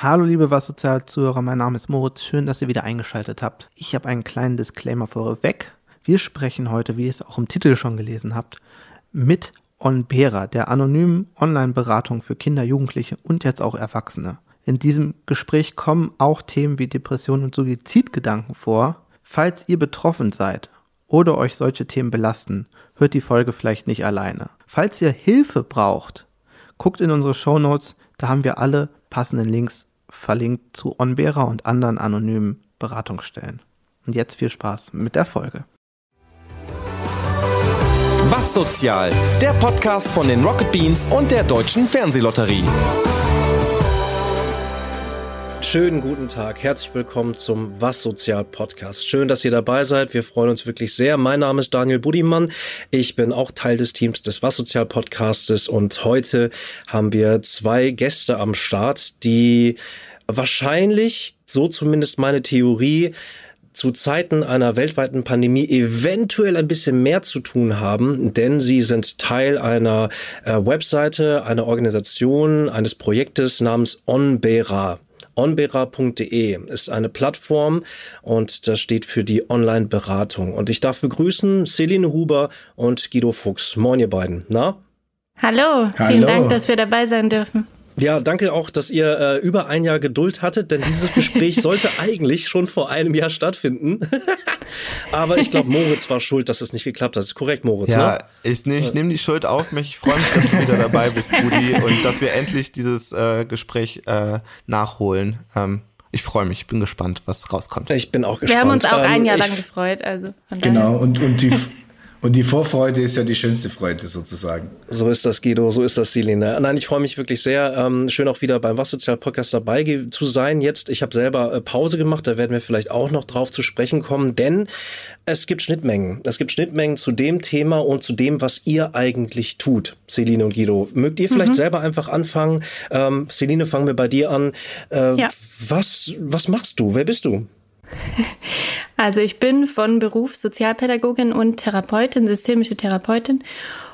Hallo liebe Was Sozial Zuhörer, mein Name ist Moritz, schön, dass ihr wieder eingeschaltet habt. Ich habe einen kleinen Disclaimer vorweg. Wir sprechen heute, wie ihr es auch im Titel schon gelesen habt, mit Onbera, der anonymen Online-Beratung für Kinder, Jugendliche und jetzt auch Erwachsene. In diesem Gespräch kommen auch Themen wie Depressionen und Suizidgedanken vor. Falls ihr betroffen seid oder euch solche Themen belasten, hört die Folge vielleicht nicht alleine. Falls ihr Hilfe braucht, guckt in unsere Show Notes, da haben wir alle passenden Links verlinkt zu Onbera und anderen anonymen Beratungsstellen. Und jetzt viel Spaß mit der Folge. Was sozial? Der Podcast von den Rocket Beans und der Deutschen Fernsehlotterie. Schönen guten Tag, herzlich willkommen zum Was Sozial Podcast. Schön, dass ihr dabei seid. Wir freuen uns wirklich sehr. Mein Name ist Daniel Budimann. Ich bin auch Teil des Teams des Was Sozial Podcastes und heute haben wir zwei Gäste am Start, die wahrscheinlich, so zumindest meine Theorie, zu Zeiten einer weltweiten Pandemie eventuell ein bisschen mehr zu tun haben, denn sie sind Teil einer äh, Webseite, einer Organisation, eines Projektes namens Onbera onbera.de ist eine Plattform und das steht für die Online-Beratung. Und ich darf begrüßen Celine Huber und Guido Fuchs. Moin, ihr beiden. Na? Hallo, vielen Hallo. Dank, dass wir dabei sein dürfen. Ja, danke auch, dass ihr äh, über ein Jahr Geduld hattet, denn dieses Gespräch sollte eigentlich schon vor einem Jahr stattfinden. Aber ich glaube, Moritz war schuld, dass es nicht geklappt hat. Das ist korrekt, Moritz. Ja, ne? ich nehme nehm die Schuld auf mich. Ich freue mich, dass du wieder dabei bist, Budi, und dass wir endlich dieses äh, Gespräch äh, nachholen. Ähm, ich freue mich, ich bin gespannt, was rauskommt. Ich bin auch gespannt. Wir haben uns auch ein ähm, Jahr lang gefreut. Also genau, und, und die, Und die Vorfreude ist ja die schönste Freude sozusagen. So ist das, Guido, so ist das, Selina. Nein, ich freue mich wirklich sehr. Ähm, schön auch wieder beim Was Sozial Podcast dabei zu sein. Jetzt, ich habe selber äh, Pause gemacht, da werden wir vielleicht auch noch drauf zu sprechen kommen, denn es gibt Schnittmengen. Es gibt Schnittmengen zu dem Thema und zu dem, was ihr eigentlich tut, Celine und Guido. Mögt ihr vielleicht mhm. selber einfach anfangen? Ähm, Celine, fangen wir bei dir an. Äh, ja. was, was machst du? Wer bist du? Also ich bin von Beruf Sozialpädagogin und Therapeutin, systemische Therapeutin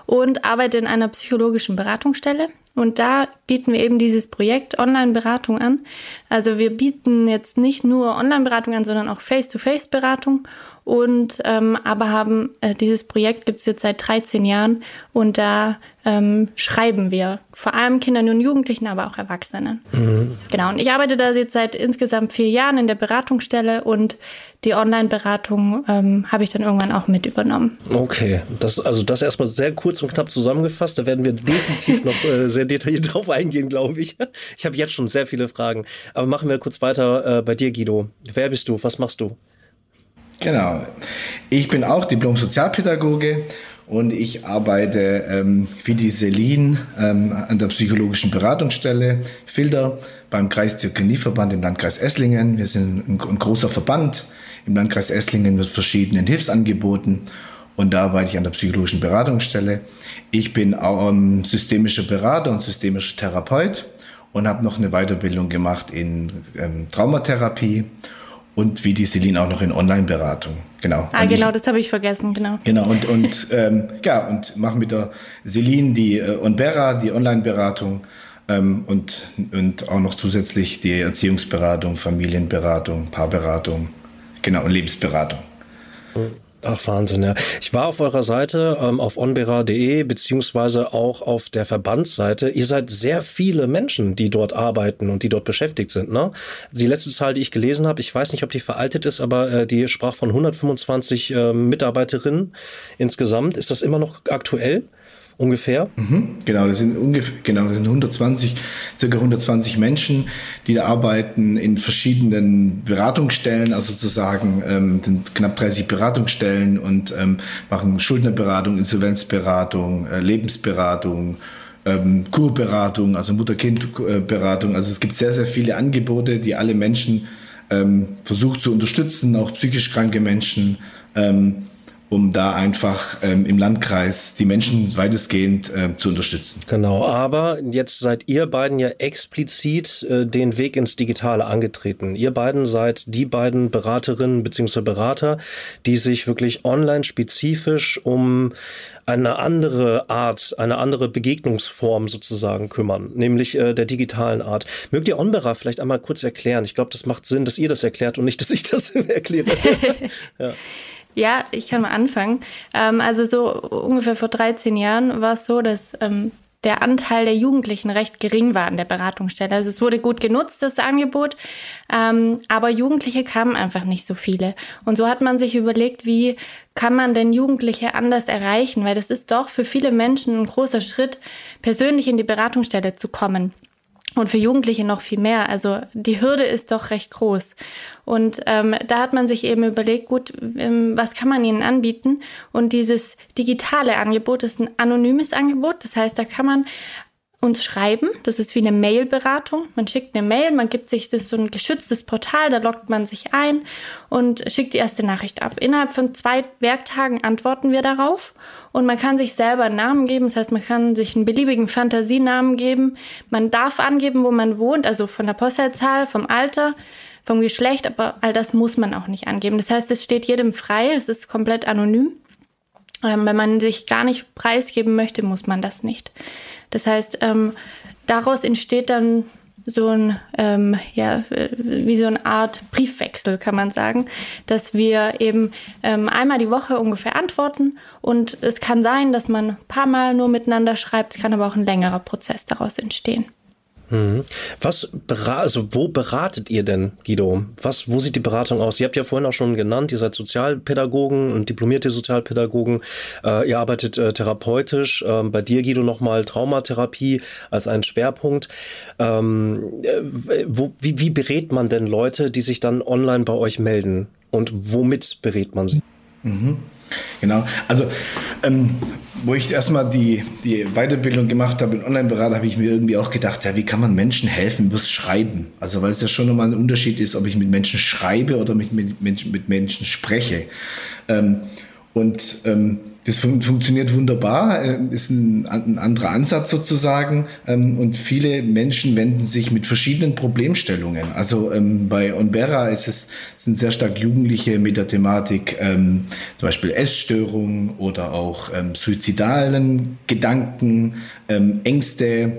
und arbeite in einer psychologischen Beratungsstelle. Und da bieten wir eben dieses Projekt Online-Beratung an. Also wir bieten jetzt nicht nur Online-Beratung an, sondern auch Face-to-Face-Beratung und ähm, aber haben äh, dieses Projekt gibt's jetzt seit 13 Jahren und da ähm, schreiben wir vor allem Kindern und Jugendlichen, aber auch Erwachsenen. Mhm. Genau. Und ich arbeite da jetzt seit insgesamt vier Jahren in der Beratungsstelle und die Online-Beratung ähm, habe ich dann irgendwann auch mit übernommen. Okay, das, also das erstmal sehr kurz und knapp zusammengefasst. Da werden wir definitiv noch äh, sehr detailliert drauf eingehen, glaube ich. Ich habe jetzt schon sehr viele Fragen. Aber machen wir kurz weiter äh, bei dir, Guido. Wer bist du? Was machst du? Genau. Ich bin auch Diplom-Sozialpädagoge und ich arbeite ähm, wie die Selin ähm, an der psychologischen Beratungsstelle Filter beim Kreis Diakonieverband im Landkreis Esslingen. Wir sind ein, ein, großer Verband im Landkreis Esslingen mit verschiedenen Hilfsangeboten und da arbeite ich an der psychologischen Beratungsstelle. Ich bin auch ähm, systemischer Berater und systemischer Therapeut und habe noch eine Weiterbildung gemacht in ähm, Traumatherapie und wie die Celine auch noch in Online-Beratung. Genau. Ah, genau, das habe ich vergessen, genau. Genau, und, und ähm, ja, und machen mit der Celine die äh, Onbera, die Online-Beratung ähm, und, und auch noch zusätzlich die Erziehungsberatung, Familienberatung, Paarberatung, genau, und Lebensberatung. Mhm. Ach, Wahnsinn, ja. Ich war auf eurer Seite, ähm, auf onbera.de, beziehungsweise auch auf der Verbandsseite. Ihr seid sehr viele Menschen, die dort arbeiten und die dort beschäftigt sind, ne? Die letzte Zahl, die ich gelesen habe, ich weiß nicht, ob die veraltet ist, aber äh, die sprach von 125 äh, Mitarbeiterinnen insgesamt. Ist das immer noch aktuell? Ungefähr? Mhm, genau, das sind ungefähr, genau, das sind 120, circa 120 Menschen, die da arbeiten in verschiedenen Beratungsstellen, also sozusagen ähm, sind knapp 30 Beratungsstellen und ähm, machen Schuldnerberatung, Insolvenzberatung, äh, Lebensberatung, ähm, Kurberatung, also Mutter-Kind-Beratung. Also es gibt sehr, sehr viele Angebote, die alle Menschen ähm, versucht zu unterstützen, auch psychisch kranke Menschen. Ähm, um da einfach ähm, im Landkreis die Menschen weitestgehend äh, zu unterstützen. Genau, aber jetzt seid ihr beiden ja explizit äh, den Weg ins Digitale angetreten. Ihr beiden seid die beiden Beraterinnen bzw. Berater, die sich wirklich online spezifisch um eine andere Art, eine andere Begegnungsform sozusagen kümmern, nämlich äh, der digitalen Art. Mögt ihr Onbera vielleicht einmal kurz erklären? Ich glaube, das macht Sinn, dass ihr das erklärt und nicht, dass ich das erkläre. ja. Ja, ich kann mal anfangen. Ähm, also so ungefähr vor 13 Jahren war es so, dass ähm, der Anteil der Jugendlichen recht gering war an der Beratungsstelle. Also es wurde gut genutzt, das Angebot, ähm, aber Jugendliche kamen einfach nicht so viele. Und so hat man sich überlegt, wie kann man denn Jugendliche anders erreichen? Weil das ist doch für viele Menschen ein großer Schritt, persönlich in die Beratungsstelle zu kommen. Und für Jugendliche noch viel mehr. Also die Hürde ist doch recht groß. Und ähm, da hat man sich eben überlegt, gut, ähm, was kann man ihnen anbieten? Und dieses digitale Angebot ist ein anonymes Angebot. Das heißt, da kann man uns schreiben. Das ist wie eine Mail-Beratung. Man schickt eine Mail, man gibt sich das so ein geschütztes Portal, da loggt man sich ein und schickt die erste Nachricht ab. Innerhalb von zwei Werktagen antworten wir darauf und man kann sich selber einen Namen geben. Das heißt, man kann sich einen beliebigen Fantasienamen geben. Man darf angeben, wo man wohnt, also von der Postleitzahl, vom Alter, vom Geschlecht, aber all das muss man auch nicht angeben. Das heißt, es steht jedem frei, es ist komplett anonym. Ähm, wenn man sich gar nicht preisgeben möchte, muss man das nicht. Das heißt, ähm, daraus entsteht dann so ein, ähm, ja, wie so eine Art Briefwechsel, kann man sagen, dass wir eben ähm, einmal die Woche ungefähr antworten und es kann sein, dass man ein paar Mal nur miteinander schreibt, es kann aber auch ein längerer Prozess daraus entstehen. Mhm. Was also wo beratet ihr denn, Guido? Was, wo sieht die Beratung aus? Ihr habt ja vorhin auch schon genannt, ihr seid Sozialpädagogen und diplomierte Sozialpädagogen. Äh, ihr arbeitet äh, therapeutisch. Ähm, bei dir, Guido, nochmal Traumatherapie als einen Schwerpunkt. Ähm, äh, wo, wie, wie berät man denn Leute, die sich dann online bei euch melden? Und womit berät man sie? Mhm. Genau. Also, ähm, wo ich erstmal die, die Weiterbildung gemacht habe in Online-Berater, habe ich mir irgendwie auch gedacht, ja, wie kann man Menschen helfen übers Schreiben? Also, weil es ja schon nochmal ein Unterschied ist, ob ich mit Menschen schreibe oder mit, mit, mit Menschen spreche. Ähm, und ähm, das fun funktioniert wunderbar, äh, ist ein, ein, anderer Ansatz sozusagen. Ähm, und viele Menschen wenden sich mit verschiedenen Problemstellungen. Also ähm, bei Onbera ist es, sind sehr stark Jugendliche mit der Thematik ähm, zum Beispiel Essstörung oder auch ähm, suizidalen Gedanken, ähm, Ängste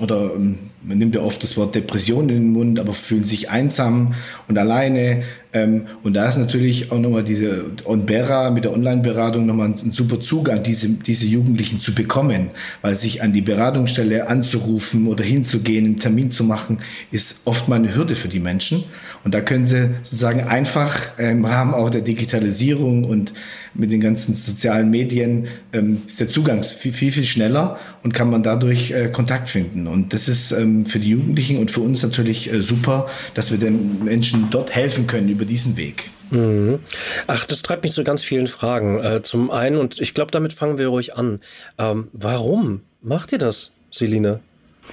oder ähm, man nimmt ja oft das Wort Depression in den Mund, aber fühlen sich einsam und alleine. Ähm, und da ist natürlich auch nochmal diese Onbera mit der Online-Beratung nochmal ein, super Zugang, diese, diese Jugendlichen zu bekommen, weil sich an die Beratungsstelle anzurufen oder hinzugehen, einen Termin zu machen, ist oft mal eine Hürde für die Menschen. Und da können sie sozusagen einfach äh, im Rahmen auch der Digitalisierung und mit den ganzen sozialen Medien ähm, ist der Zugang viel, viel, viel schneller und kann man dadurch äh, Kontakt finden. Und das ist ähm, für die Jugendlichen und für uns natürlich äh, super, dass wir den Menschen dort helfen können über diesen Weg. Mhm. Ach, das treibt mich zu ganz vielen Fragen. Äh, zum einen, und ich glaube, damit fangen wir ruhig an. Ähm, warum macht ihr das, Celine?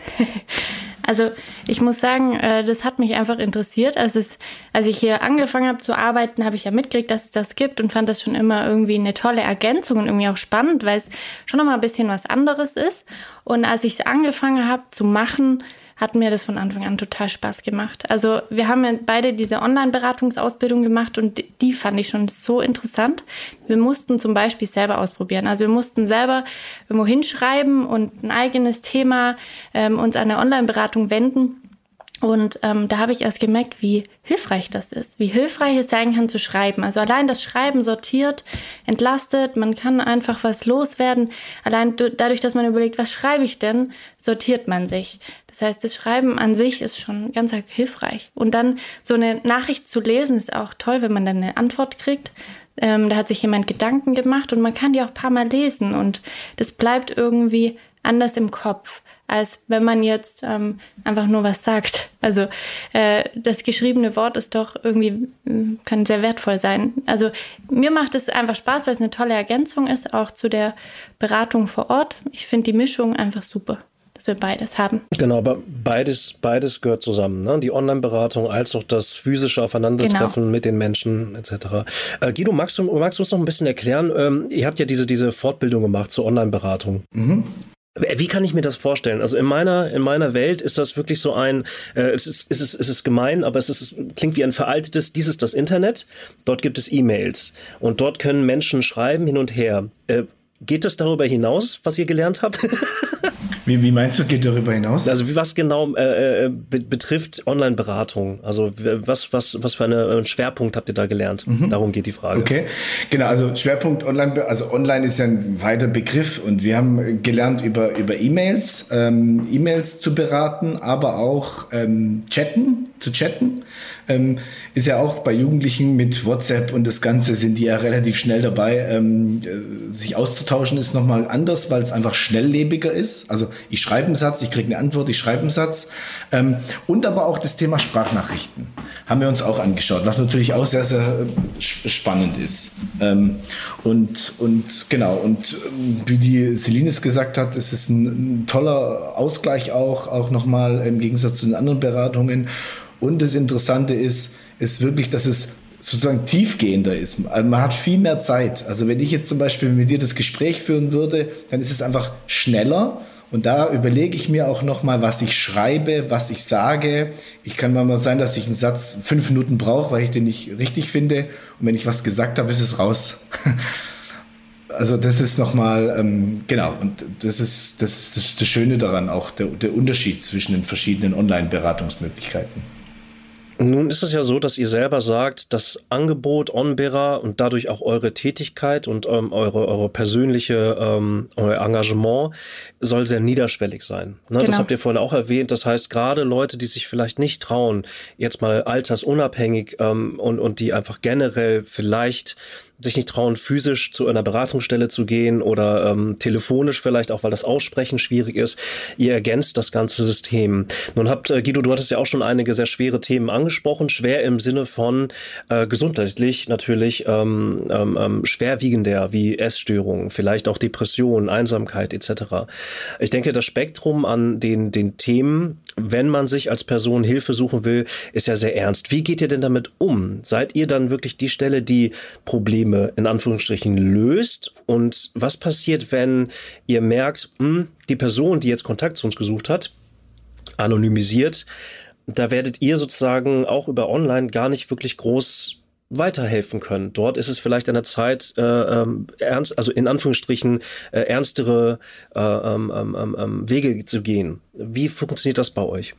Also ich muss sagen, äh, das hat mich einfach interessiert. Als, es, als ich hier angefangen habe zu arbeiten, habe ich ja mitgekriegt, dass es das gibt und fand das schon immer irgendwie eine tolle Ergänzung und irgendwie auch spannend, weil es schon noch mal ein bisschen was anderes ist. Und als ich es angefangen habe zu machen, hat mir das von Anfang an total Spaß gemacht. Also wir haben ja beide diese Online-Beratungsausbildung gemacht und die fand ich schon so interessant. Wir mussten zum Beispiel selber ausprobieren. Also wir mussten selber irgendwo hinschreiben und ein eigenes Thema ähm, uns an eine Online-Beratung wenden und ähm, da habe ich erst gemerkt, wie hilfreich das ist, wie hilfreich es sein kann zu schreiben. Also allein das Schreiben sortiert, entlastet, man kann einfach was loswerden. Allein dadurch, dass man überlegt, was schreibe ich denn, sortiert man sich. Das heißt, das Schreiben an sich ist schon ganz hilfreich. Und dann so eine Nachricht zu lesen ist auch toll, wenn man dann eine Antwort kriegt. Ähm, da hat sich jemand Gedanken gemacht und man kann die auch ein paar Mal lesen und das bleibt irgendwie anders im Kopf als wenn man jetzt ähm, einfach nur was sagt. Also äh, das geschriebene Wort ist doch irgendwie, mm, kann sehr wertvoll sein. Also mir macht es einfach Spaß, weil es eine tolle Ergänzung ist, auch zu der Beratung vor Ort. Ich finde die Mischung einfach super. dass wir beides haben. Genau, aber beides, beides gehört zusammen. Ne? Die Online-Beratung als auch das physische Aufeinandertreffen genau. mit den Menschen etc. Äh, Guido, magst du, magst du uns noch ein bisschen erklären? Ähm, ihr habt ja diese, diese Fortbildung gemacht zur Online-Beratung. Mhm. Wie kann ich mir das vorstellen? Also in meiner, in meiner Welt ist das wirklich so ein, äh, es, ist, es, ist, es ist gemein, aber es ist, klingt wie ein veraltetes, dies ist das Internet, dort gibt es E-Mails und dort können Menschen schreiben hin und her. Äh, Geht das darüber hinaus, was ihr gelernt habt? wie, wie, meinst du, geht darüber hinaus? Also was genau äh, äh, be betrifft Online-Beratung? Also was, was, was für einen Schwerpunkt habt ihr da gelernt? Mhm. Darum geht die Frage. Okay, genau. Also Schwerpunkt Online, also Online ist ja ein weiter Begriff und wir haben gelernt über über E-Mails, ähm, E-Mails zu beraten, aber auch ähm, chatten, zu chatten. Ähm, ist ja auch bei Jugendlichen mit WhatsApp und das Ganze sind die ja relativ schnell dabei. Ähm, äh, sich auszutauschen ist nochmal anders, weil es einfach schnelllebiger ist. Also ich schreibe einen Satz, ich kriege eine Antwort, ich schreibe einen Satz. Ähm, und aber auch das Thema Sprachnachrichten haben wir uns auch angeschaut, was natürlich auch sehr, sehr äh, spannend ist. Ähm, und, und genau, und ähm, wie die Celines gesagt hat, es ist ein, ein toller Ausgleich auch, auch nochmal im Gegensatz zu den anderen Beratungen. Und das Interessante ist, ist wirklich, dass es sozusagen tiefgehender ist. Also man hat viel mehr Zeit. Also wenn ich jetzt zum Beispiel mit dir das Gespräch führen würde, dann ist es einfach schneller. Und da überlege ich mir auch nochmal, was ich schreibe, was ich sage. Ich kann mal sein, dass ich einen Satz fünf Minuten brauche, weil ich den nicht richtig finde. Und wenn ich was gesagt habe, ist es raus. also das ist nochmal, ähm, genau, und das ist, das ist das Schöne daran, auch der, der Unterschied zwischen den verschiedenen Online-Beratungsmöglichkeiten. Nun ist es ja so, dass ihr selber sagt, das Angebot OnBearer und dadurch auch eure Tätigkeit und ähm, eure, eure persönliche ähm, euer Engagement soll sehr niederschwellig sein. Ne? Genau. Das habt ihr vorhin auch erwähnt. Das heißt, gerade Leute, die sich vielleicht nicht trauen, jetzt mal altersunabhängig ähm, und, und die einfach generell vielleicht sich nicht trauen, physisch zu einer Beratungsstelle zu gehen oder ähm, telefonisch vielleicht auch, weil das Aussprechen schwierig ist. Ihr ergänzt das ganze System. Nun habt, äh, Guido, du hattest ja auch schon einige sehr schwere Themen angesprochen. Schwer im Sinne von äh, gesundheitlich natürlich ähm, ähm, ähm schwerwiegender wie Essstörungen, vielleicht auch Depressionen, Einsamkeit etc. Ich denke, das Spektrum an den, den Themen, wenn man sich als Person Hilfe suchen will, ist ja sehr ernst. Wie geht ihr denn damit um? Seid ihr dann wirklich die Stelle, die Probleme in Anführungsstrichen löst und was passiert, wenn ihr merkt, mh, hm, die Person, die jetzt Kontakt zu uns gesucht hat, anonymisiert, da werdet ihr sozusagen auch über Online gar nicht wirklich groß weiterhelfen können. Dort ist es vielleicht an der Zeit, äh, ähm, ernst, also in Anführungsstrichen äh, ernstere äh, ähm, ähm, ähm Wege zu gehen. Wie funktioniert das bei euch?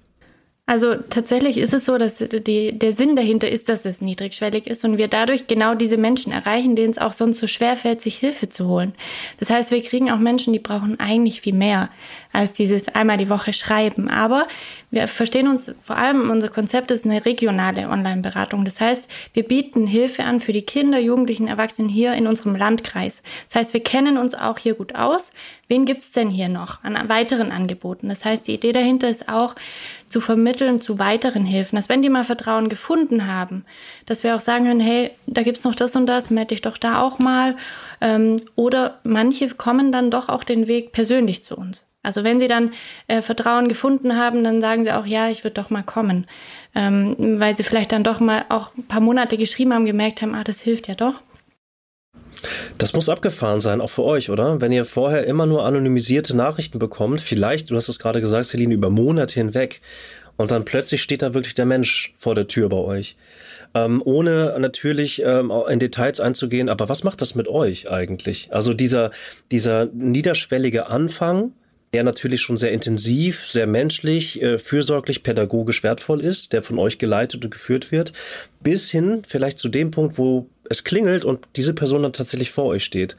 Also tatsächlich ist es so, dass die, der Sinn dahinter ist, dass es niedrigschwellig ist und wir dadurch genau diese Menschen erreichen, denen es auch sonst so schwer fällt, sich Hilfe zu holen. Das heißt, wir kriegen auch Menschen, die brauchen eigentlich viel mehr als dieses einmal die Woche schreiben. Aber wir verstehen uns vor allem, unser Konzept ist eine regionale Online-Beratung. Das heißt, wir bieten Hilfe an für die Kinder, Jugendlichen, Erwachsenen hier in unserem Landkreis. Das heißt, wir kennen uns auch hier gut aus. Wen gibt's denn hier noch an weiteren Angeboten? Das heißt, die Idee dahinter ist auch, zu vermitteln zu weiteren Hilfen. Dass wenn die mal Vertrauen gefunden haben, dass wir auch sagen können, hey, da gibt's noch das und das, melde dich doch da auch mal. Ähm, oder manche kommen dann doch auch den Weg persönlich zu uns. Also wenn sie dann äh, Vertrauen gefunden haben, dann sagen sie auch, ja, ich würde doch mal kommen. Ähm, weil sie vielleicht dann doch mal auch ein paar Monate geschrieben haben, gemerkt haben, ah, das hilft ja doch. Das muss abgefahren sein, auch für euch, oder? Wenn ihr vorher immer nur anonymisierte Nachrichten bekommt, vielleicht, du hast es gerade gesagt, Celine, über Monate hinweg, und dann plötzlich steht da wirklich der Mensch vor der Tür bei euch. Ähm, ohne natürlich ähm, in Details einzugehen, aber was macht das mit euch eigentlich? Also dieser, dieser niederschwellige Anfang, der natürlich schon sehr intensiv, sehr menschlich, äh, fürsorglich, pädagogisch wertvoll ist, der von euch geleitet und geführt wird, bis hin vielleicht zu dem Punkt, wo es klingelt und diese Person dann tatsächlich vor euch steht.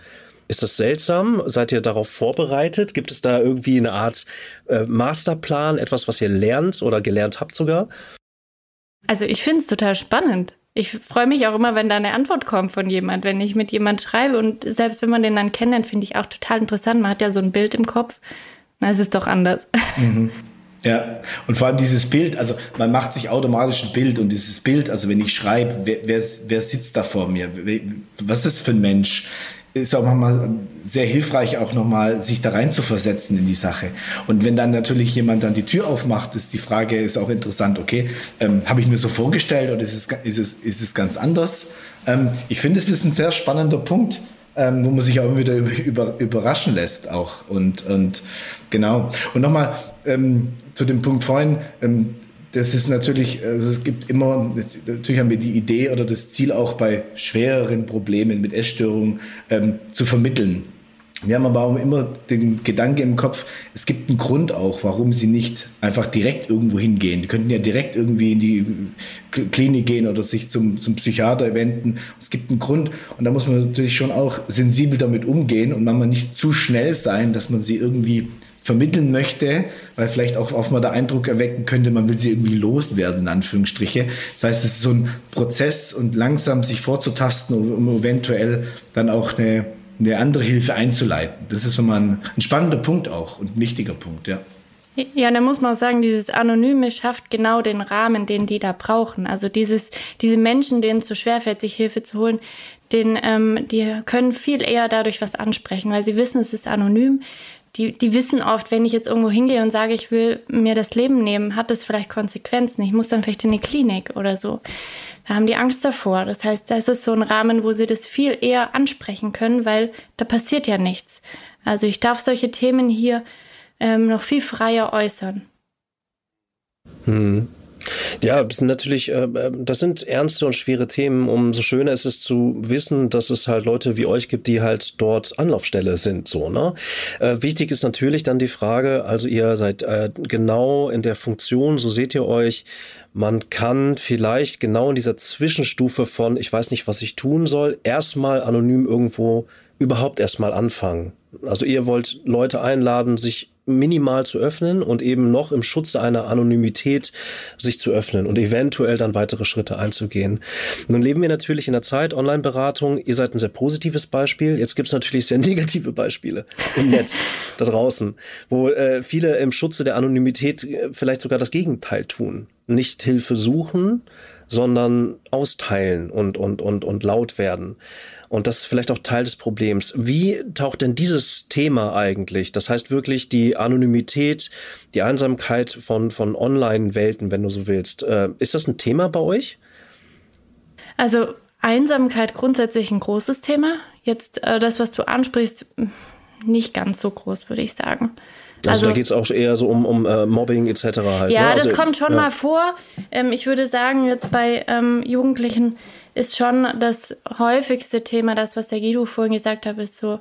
Ist das seltsam? Seid ihr darauf vorbereitet? Gibt es da irgendwie eine Art äh, Masterplan, etwas, was ihr lernt oder gelernt habt sogar? Also ich finde es total spannend. Ich freue mich auch immer, wenn da eine Antwort kommt von jemand, wenn ich mit jemand schreibe und selbst wenn man den dann kennt, finde ich auch total interessant. Man hat ja so ein Bild im Kopf na, es ist doch anders. Mhm. Ja, und vor allem dieses Bild, also man macht sich automatisch ein Bild und dieses Bild, also wenn ich schreibe, wer, wer, wer sitzt da vor mir? Was ist das für ein Mensch? ist auch manchmal sehr hilfreich, auch nochmal sich da rein zu versetzen in die Sache. Und wenn dann natürlich jemand dann die Tür aufmacht, ist die Frage ist auch interessant, okay, ähm, habe ich mir so vorgestellt oder ist es, ist es, ist es ganz anders? Ähm, ich finde, es ist ein sehr spannender Punkt, ähm, wo man sich auch immer wieder über, über, überraschen lässt auch. Und, und genau. Und nochmal ähm, zu dem Punkt vorhin, ähm, das ist natürlich, also es gibt immer, natürlich haben wir die Idee oder das Ziel auch bei schwereren Problemen mit Essstörungen ähm, zu vermitteln. Wir haben aber auch immer den Gedanke im Kopf, es gibt einen Grund auch, warum sie nicht einfach direkt irgendwo hingehen. Die könnten ja direkt irgendwie in die Klinik gehen oder sich zum, zum Psychiater wenden. Es gibt einen Grund und da muss man natürlich schon auch sensibel damit umgehen und manchmal nicht zu schnell sein, dass man sie irgendwie vermitteln möchte, weil vielleicht auch oft mal der Eindruck erwecken könnte, man will sie irgendwie loswerden, in Anführungsstriche. Das heißt, es ist so ein Prozess und langsam sich vorzutasten, um eventuell dann auch eine, eine andere Hilfe einzuleiten. Das ist mal ein, ein spannender Punkt auch und ein wichtiger Punkt, ja. Ja, da muss man auch sagen, dieses Anonyme schafft genau den Rahmen, den die da brauchen. Also dieses, diese Menschen, denen es so schwerfällt, sich Hilfe zu holen, den, ähm, die können viel eher dadurch was ansprechen, weil sie wissen, es ist anonym die, die wissen oft, wenn ich jetzt irgendwo hingehe und sage, ich will mir das Leben nehmen, hat das vielleicht Konsequenzen. Ich muss dann vielleicht in eine Klinik oder so. Da haben die Angst davor. Das heißt, das ist so ein Rahmen, wo sie das viel eher ansprechen können, weil da passiert ja nichts. Also ich darf solche Themen hier ähm, noch viel freier äußern. Hm. Ja, das sind natürlich, äh, äh, das sind ernste und schwere Themen. Umso schöner ist es zu wissen, dass es halt Leute wie euch gibt, die halt dort Anlaufstelle sind. So, ne? Äh, wichtig ist natürlich dann die Frage, also ihr seid äh, genau in der Funktion, so seht ihr euch. Man kann vielleicht genau in dieser Zwischenstufe von, ich weiß nicht, was ich tun soll, erstmal anonym irgendwo überhaupt erstmal anfangen. Also ihr wollt Leute einladen, sich minimal zu öffnen und eben noch im Schutze einer Anonymität sich zu öffnen und eventuell dann weitere Schritte einzugehen. Nun leben wir natürlich in der Zeit Online-Beratung. Ihr seid ein sehr positives Beispiel. Jetzt gibt es natürlich sehr negative Beispiele im Netz da draußen, wo äh, viele im Schutze der Anonymität äh, vielleicht sogar das Gegenteil tun. Nicht Hilfe suchen, sondern austeilen und, und, und, und laut werden. Und das ist vielleicht auch Teil des Problems. Wie taucht denn dieses Thema eigentlich, das heißt wirklich die Anonymität, die Einsamkeit von, von Online-Welten, wenn du so willst, äh, ist das ein Thema bei euch? Also Einsamkeit grundsätzlich ein großes Thema. Jetzt äh, das, was du ansprichst, nicht ganz so groß, würde ich sagen. Also, also da geht es auch eher so um, um uh, Mobbing etc. Halt, ja, ne? das also, kommt schon ja. mal vor. Ähm, ich würde sagen, jetzt bei ähm, Jugendlichen ist schon das häufigste Thema, das, was der Guido vorhin gesagt hat, ist so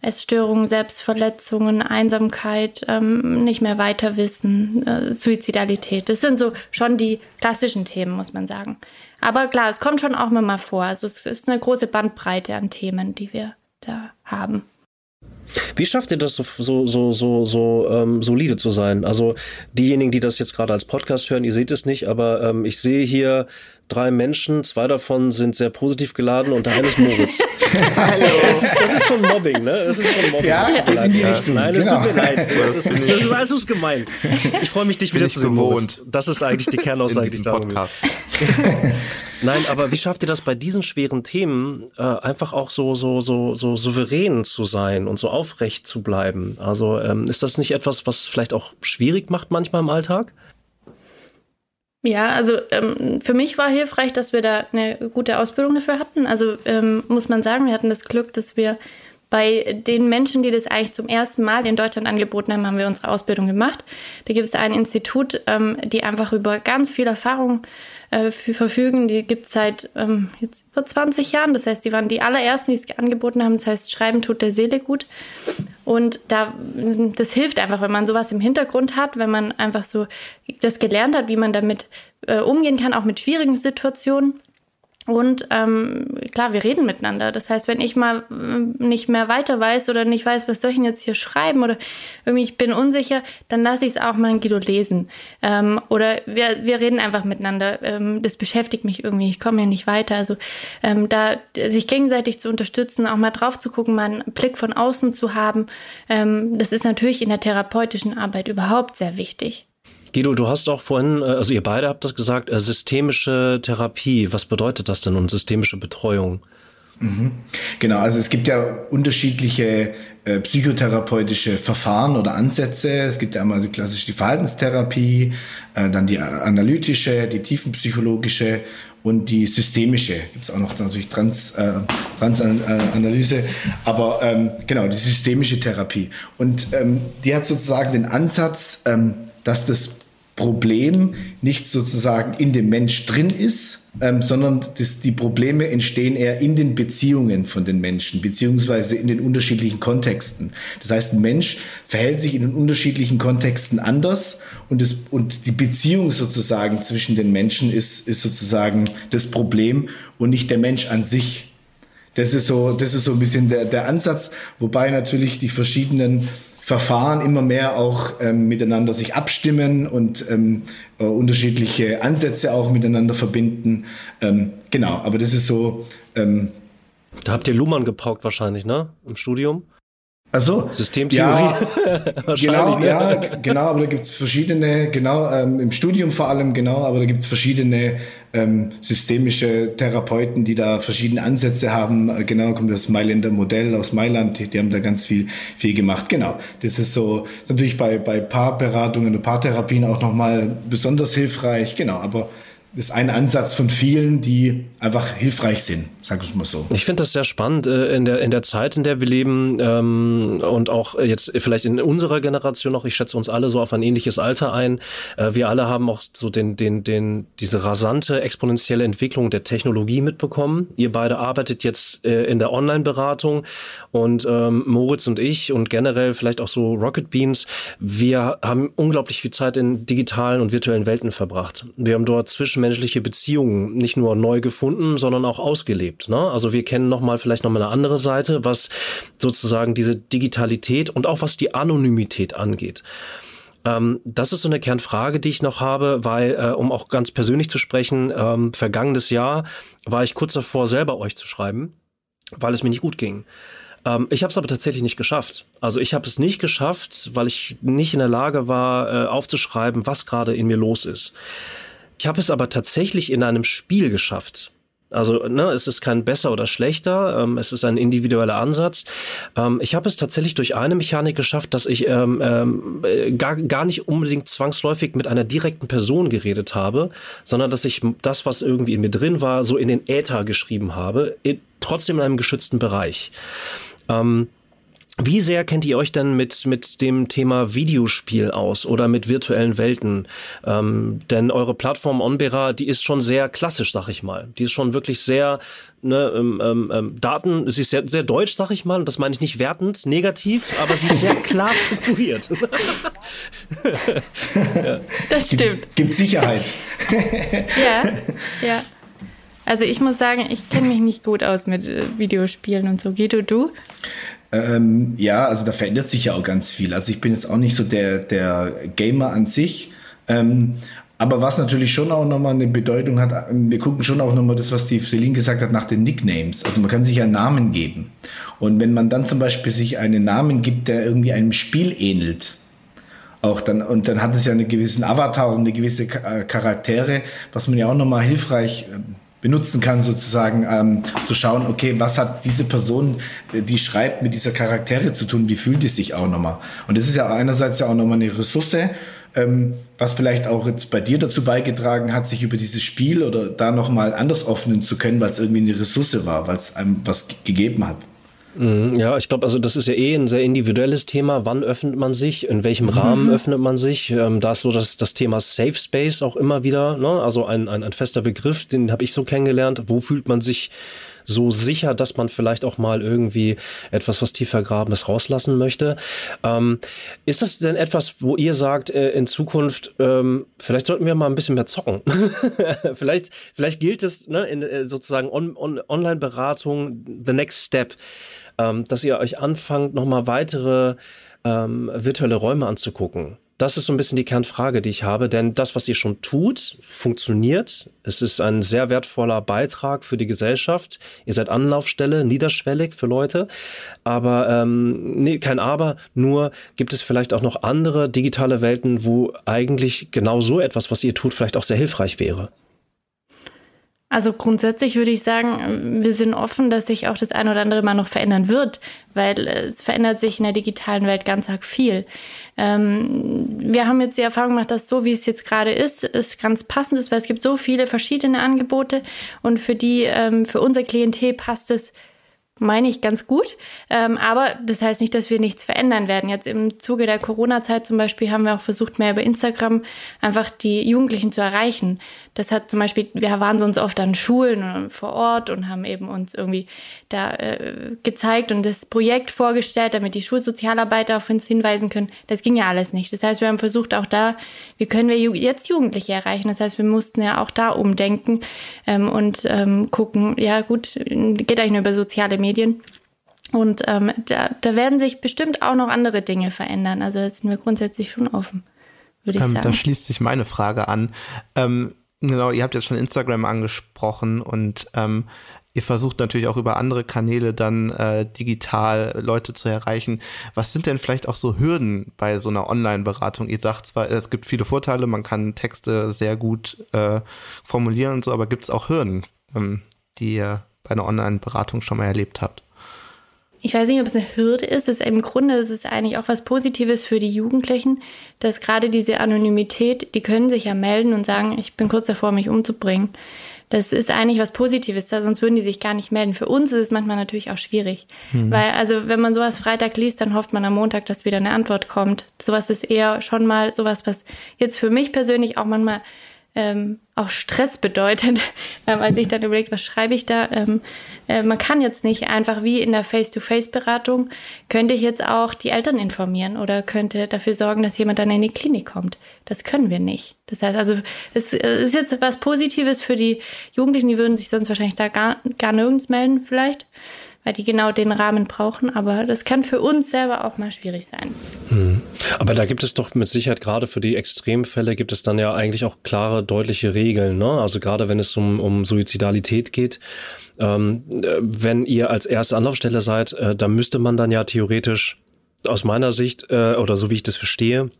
Essstörungen, Selbstverletzungen, Einsamkeit, ähm, nicht mehr weiter wissen, äh, Suizidalität. Das sind so schon die klassischen Themen, muss man sagen. Aber klar, es kommt schon auch mal vor. Also es ist eine große Bandbreite an Themen, die wir da haben. Wie schafft ihr das so, so, so, so, so ähm, solide zu sein? Also diejenigen, die das jetzt gerade als Podcast hören, ihr seht es nicht, aber ähm, ich sehe hier drei Menschen, zwei davon sind sehr positiv geladen und der eine ist Moritz. Hallo. Das ist, das ist schon Mobbing, ne? Das ist schon Mobbing. Ja, das in die Richtung. Nein, das genau. tut mir leid. Das, das, das, das, das ist gemein. Ich freue mich, dich wieder zu sehen, Moritz. Das ist eigentlich die Kernaussage, die ich da Podcast. Nein, aber wie schafft ihr das bei diesen schweren Themen äh, einfach auch so so so so souverän zu sein und so aufrecht zu bleiben? Also ähm, ist das nicht etwas, was vielleicht auch schwierig macht manchmal im Alltag? Ja, also ähm, für mich war hilfreich, dass wir da eine gute Ausbildung dafür hatten. Also ähm, muss man sagen, wir hatten das Glück, dass wir bei den Menschen, die das eigentlich zum ersten Mal in Deutschland angeboten haben, haben wir unsere Ausbildung gemacht. Da gibt es ein Institut, ähm, die einfach über ganz viel Erfahrung äh, verfügen. Die gibt es seit ähm, jetzt über 20 Jahren. Das heißt, die waren die allerersten, die es angeboten haben. Das heißt, Schreiben tut der Seele gut. Und da, das hilft einfach, wenn man sowas im Hintergrund hat, wenn man einfach so das gelernt hat, wie man damit äh, umgehen kann, auch mit schwierigen Situationen. Und ähm, klar, wir reden miteinander. Das heißt, wenn ich mal äh, nicht mehr weiter weiß oder nicht weiß, was soll ich denn jetzt hier schreiben oder irgendwie ich bin unsicher, dann lasse ich es auch mal in Guido lesen. Ähm, oder wir, wir reden einfach miteinander. Ähm, das beschäftigt mich irgendwie. Ich komme ja nicht weiter. Also ähm, da sich gegenseitig zu unterstützen, auch mal drauf zu gucken, mal einen Blick von außen zu haben, ähm, das ist natürlich in der therapeutischen Arbeit überhaupt sehr wichtig. Guido, du hast auch vorhin, äh, also ihr beide habt das gesagt, äh, systemische Therapie. Was bedeutet das denn und systemische Betreuung? Mhm. Genau, also es gibt ja unterschiedliche äh, psychotherapeutische Verfahren oder Ansätze. Es gibt ja einmal die klassische die Verhaltenstherapie, äh, dann die analytische, die tiefenpsychologische und die systemische. Gibt es auch noch natürlich Trans, äh, Transanalyse, aber ähm, genau, die systemische Therapie. Und ähm, die hat sozusagen den Ansatz, ähm, dass das Problem nicht sozusagen in dem Mensch drin ist, ähm, sondern das, die Probleme entstehen eher in den Beziehungen von den Menschen, beziehungsweise in den unterschiedlichen Kontexten. Das heißt, ein Mensch verhält sich in den unterschiedlichen Kontexten anders und, das, und die Beziehung sozusagen zwischen den Menschen ist, ist sozusagen das Problem und nicht der Mensch an sich. Das ist so, das ist so ein bisschen der, der Ansatz, wobei natürlich die verschiedenen Verfahren immer mehr auch ähm, miteinander sich abstimmen und ähm, äh, unterschiedliche Ansätze auch miteinander verbinden. Ähm, genau, aber das ist so. Ähm, da habt ihr Luhmann gebraucht wahrscheinlich, ne? Im Studium? Also Systemtheorie. Ja, genau, ne? ja, genau, aber da gibt es verschiedene, genau, ähm, im Studium vor allem, genau, aber da gibt es verschiedene ähm, systemische Therapeuten, die da verschiedene Ansätze haben. Äh, genau, kommt das Mailänder Modell aus Mailand, die, die, haben da ganz viel, viel gemacht. Genau, das ist so, ist natürlich bei, bei Paarberatungen und Paartherapien auch nochmal besonders hilfreich, genau, aber ist ein Ansatz von vielen, die einfach hilfreich sind, sag ich mal so. Ich finde das sehr spannend äh, in der, in der Zeit, in der wir leben ähm, und auch jetzt vielleicht in unserer Generation noch, ich schätze uns alle so auf ein ähnliches Alter ein. Äh, wir alle haben auch so den, den, den, diese rasante, exponentielle Entwicklung der Technologie mitbekommen. Ihr beide arbeitet jetzt äh, in der Online-Beratung und ähm, Moritz und ich und generell vielleicht auch so Rocket Beans, wir haben unglaublich viel Zeit in digitalen und virtuellen Welten verbracht. Wir haben dort zwischen zwischenmenschliche Beziehungen nicht nur neu gefunden, sondern auch ausgelebt. Ne? Also wir kennen noch mal vielleicht noch mal eine andere Seite, was sozusagen diese Digitalität und auch was die Anonymität angeht. Ähm, das ist so eine Kernfrage, die ich noch habe, weil, äh, um auch ganz persönlich zu sprechen, ähm, vergangenes Jahr war ich kurz davor, selber euch zu schreiben, weil es mir nicht gut ging. Ähm, ich habe es aber tatsächlich nicht geschafft. Also ich habe es nicht geschafft, weil ich nicht in der Lage war, äh, aufzuschreiben, was gerade in mir los ist. Ich habe es aber tatsächlich in einem Spiel geschafft. Also ne, es ist kein besser oder schlechter, ähm, es ist ein individueller Ansatz. Ähm, ich habe es tatsächlich durch eine Mechanik geschafft, dass ich ähm, ähm, gar, gar nicht unbedingt zwangsläufig mit einer direkten Person geredet habe, sondern dass ich das, was irgendwie in mir drin war, so in den Äther geschrieben habe, in, trotzdem in einem geschützten Bereich. Ähm, wie sehr kennt ihr euch denn mit, mit dem Thema Videospiel aus oder mit virtuellen Welten? Ähm, denn eure Plattform Onbera, die ist schon sehr klassisch, sag ich mal. Die ist schon wirklich sehr, ne, ähm, ähm, ähm Daten, sie ist sehr, sehr deutsch, sag ich mal. Und das meine ich nicht wertend, negativ, aber sie ist sehr klar strukturiert. ja. Das stimmt. Gibt, gibt Sicherheit. ja, ja. Also ich muss sagen, ich kenne mich nicht gut aus mit äh, Videospielen und so. Guido, du? Ähm, ja, also da verändert sich ja auch ganz viel. Also ich bin jetzt auch nicht so der, der Gamer an sich. Ähm, aber was natürlich schon auch nochmal eine Bedeutung hat, wir gucken schon auch nochmal das, was die Celine gesagt hat, nach den Nicknames. Also man kann sich einen Namen geben. Und wenn man dann zum Beispiel sich einen Namen gibt, der irgendwie einem Spiel ähnelt, auch dann, und dann hat es ja einen gewissen Avatar und eine gewisse äh, Charaktere, was man ja auch nochmal hilfreich ähm, benutzen kann, sozusagen ähm, zu schauen, okay, was hat diese Person, äh, die schreibt, mit dieser Charaktere zu tun, wie fühlt es sich auch nochmal? Und das ist ja einerseits ja auch nochmal eine Ressource, ähm, was vielleicht auch jetzt bei dir dazu beigetragen hat, sich über dieses Spiel oder da nochmal anders öffnen zu können, weil es irgendwie eine Ressource war, weil es einem was gegeben hat. Mhm, ja, ich glaube, also das ist ja eh ein sehr individuelles Thema. Wann öffnet man sich? In welchem mhm. Rahmen öffnet man sich? Ähm, da ist so das, das Thema Safe Space auch immer wieder, ne? also ein, ein, ein fester Begriff, den habe ich so kennengelernt. Wo fühlt man sich so sicher, dass man vielleicht auch mal irgendwie etwas, was tiefer grabenes rauslassen möchte. Ähm, ist das denn etwas, wo ihr sagt, äh, in Zukunft, ähm, vielleicht sollten wir mal ein bisschen mehr zocken? vielleicht, vielleicht gilt es ne, in äh, sozusagen on, on, Online-Beratung, the next step ähm, dass ihr euch anfangt, nochmal weitere ähm, virtuelle Räume anzugucken. Das ist so ein bisschen die Kernfrage, die ich habe, denn das, was ihr schon tut, funktioniert. Es ist ein sehr wertvoller Beitrag für die Gesellschaft. Ihr seid Anlaufstelle, niederschwellig für Leute. Aber ähm, nee, kein Aber, nur gibt es vielleicht auch noch andere digitale Welten, wo eigentlich genau so etwas, was ihr tut, vielleicht auch sehr hilfreich wäre. Also grundsätzlich würde ich sagen, wir sind offen, dass sich auch das eine oder andere mal noch verändern wird, weil es verändert sich in der digitalen Welt ganz arg viel. Ähm, wir haben jetzt die Erfahrung gemacht, dass so wie es jetzt gerade ist, ist ganz passend ist, weil es gibt so viele verschiedene Angebote und für die, ähm, für unser Klientel passt es meine ich ganz gut. Ähm, aber das heißt nicht, dass wir nichts verändern werden. Jetzt im Zuge der Corona-Zeit zum Beispiel haben wir auch versucht, mehr über Instagram einfach die Jugendlichen zu erreichen. Das hat zum Beispiel, wir waren sonst oft an Schulen vor Ort und haben eben uns irgendwie da äh, gezeigt und das Projekt vorgestellt, damit die Schulsozialarbeiter auf uns hinweisen können. Das ging ja alles nicht. Das heißt, wir haben versucht, auch da, wie können wir jetzt Jugendliche erreichen? Das heißt, wir mussten ja auch da umdenken ähm, und ähm, gucken, ja gut, geht eigentlich nur über soziale Medien. Und ähm, da, da werden sich bestimmt auch noch andere Dinge verändern. Also da sind wir grundsätzlich schon offen, würde ich ähm, sagen. Da schließt sich meine Frage an. Ähm, Genau, ihr habt jetzt schon Instagram angesprochen und ähm, ihr versucht natürlich auch über andere Kanäle dann äh, digital Leute zu erreichen. Was sind denn vielleicht auch so Hürden bei so einer Online-Beratung? Ihr sagt zwar, es gibt viele Vorteile, man kann Texte sehr gut äh, formulieren und so, aber gibt es auch Hürden, ähm, die ihr bei einer Online-Beratung schon mal erlebt habt? ich weiß nicht, ob es eine Hürde ist. ist Im Grunde ist es eigentlich auch was Positives für die Jugendlichen, dass gerade diese Anonymität, die können sich ja melden und sagen, ich bin kurz davor, mich umzubringen. Das ist eigentlich was Positives, sonst würden die sich gar nicht melden. Für uns ist es manchmal natürlich auch schwierig. Mhm. Weil, also, wenn man sowas Freitag liest, dann hofft man am Montag, dass wieder eine Antwort kommt. Sowas ist eher schon mal sowas, was jetzt für mich persönlich auch manchmal ähm, auch Stress bedeutet, ähm, als ich dann überlegt, was schreibe ich da. Ähm, äh, man kann jetzt nicht einfach wie in der Face-to-Face-Beratung, könnte ich jetzt auch die Eltern informieren oder könnte dafür sorgen, dass jemand dann in die Klinik kommt. Das können wir nicht. Das heißt also, es ist jetzt was Positives für die Jugendlichen, die würden sich sonst wahrscheinlich da gar, gar nirgends melden vielleicht weil die genau den Rahmen brauchen. Aber das kann für uns selber auch mal schwierig sein. Hm. Aber da gibt es doch mit Sicherheit gerade für die Extremfälle gibt es dann ja eigentlich auch klare, deutliche Regeln. Ne? Also gerade wenn es um, um Suizidalität geht. Ähm, wenn ihr als erste Anlaufstelle seid, äh, dann müsste man dann ja theoretisch aus meiner Sicht äh, oder so wie ich das verstehe,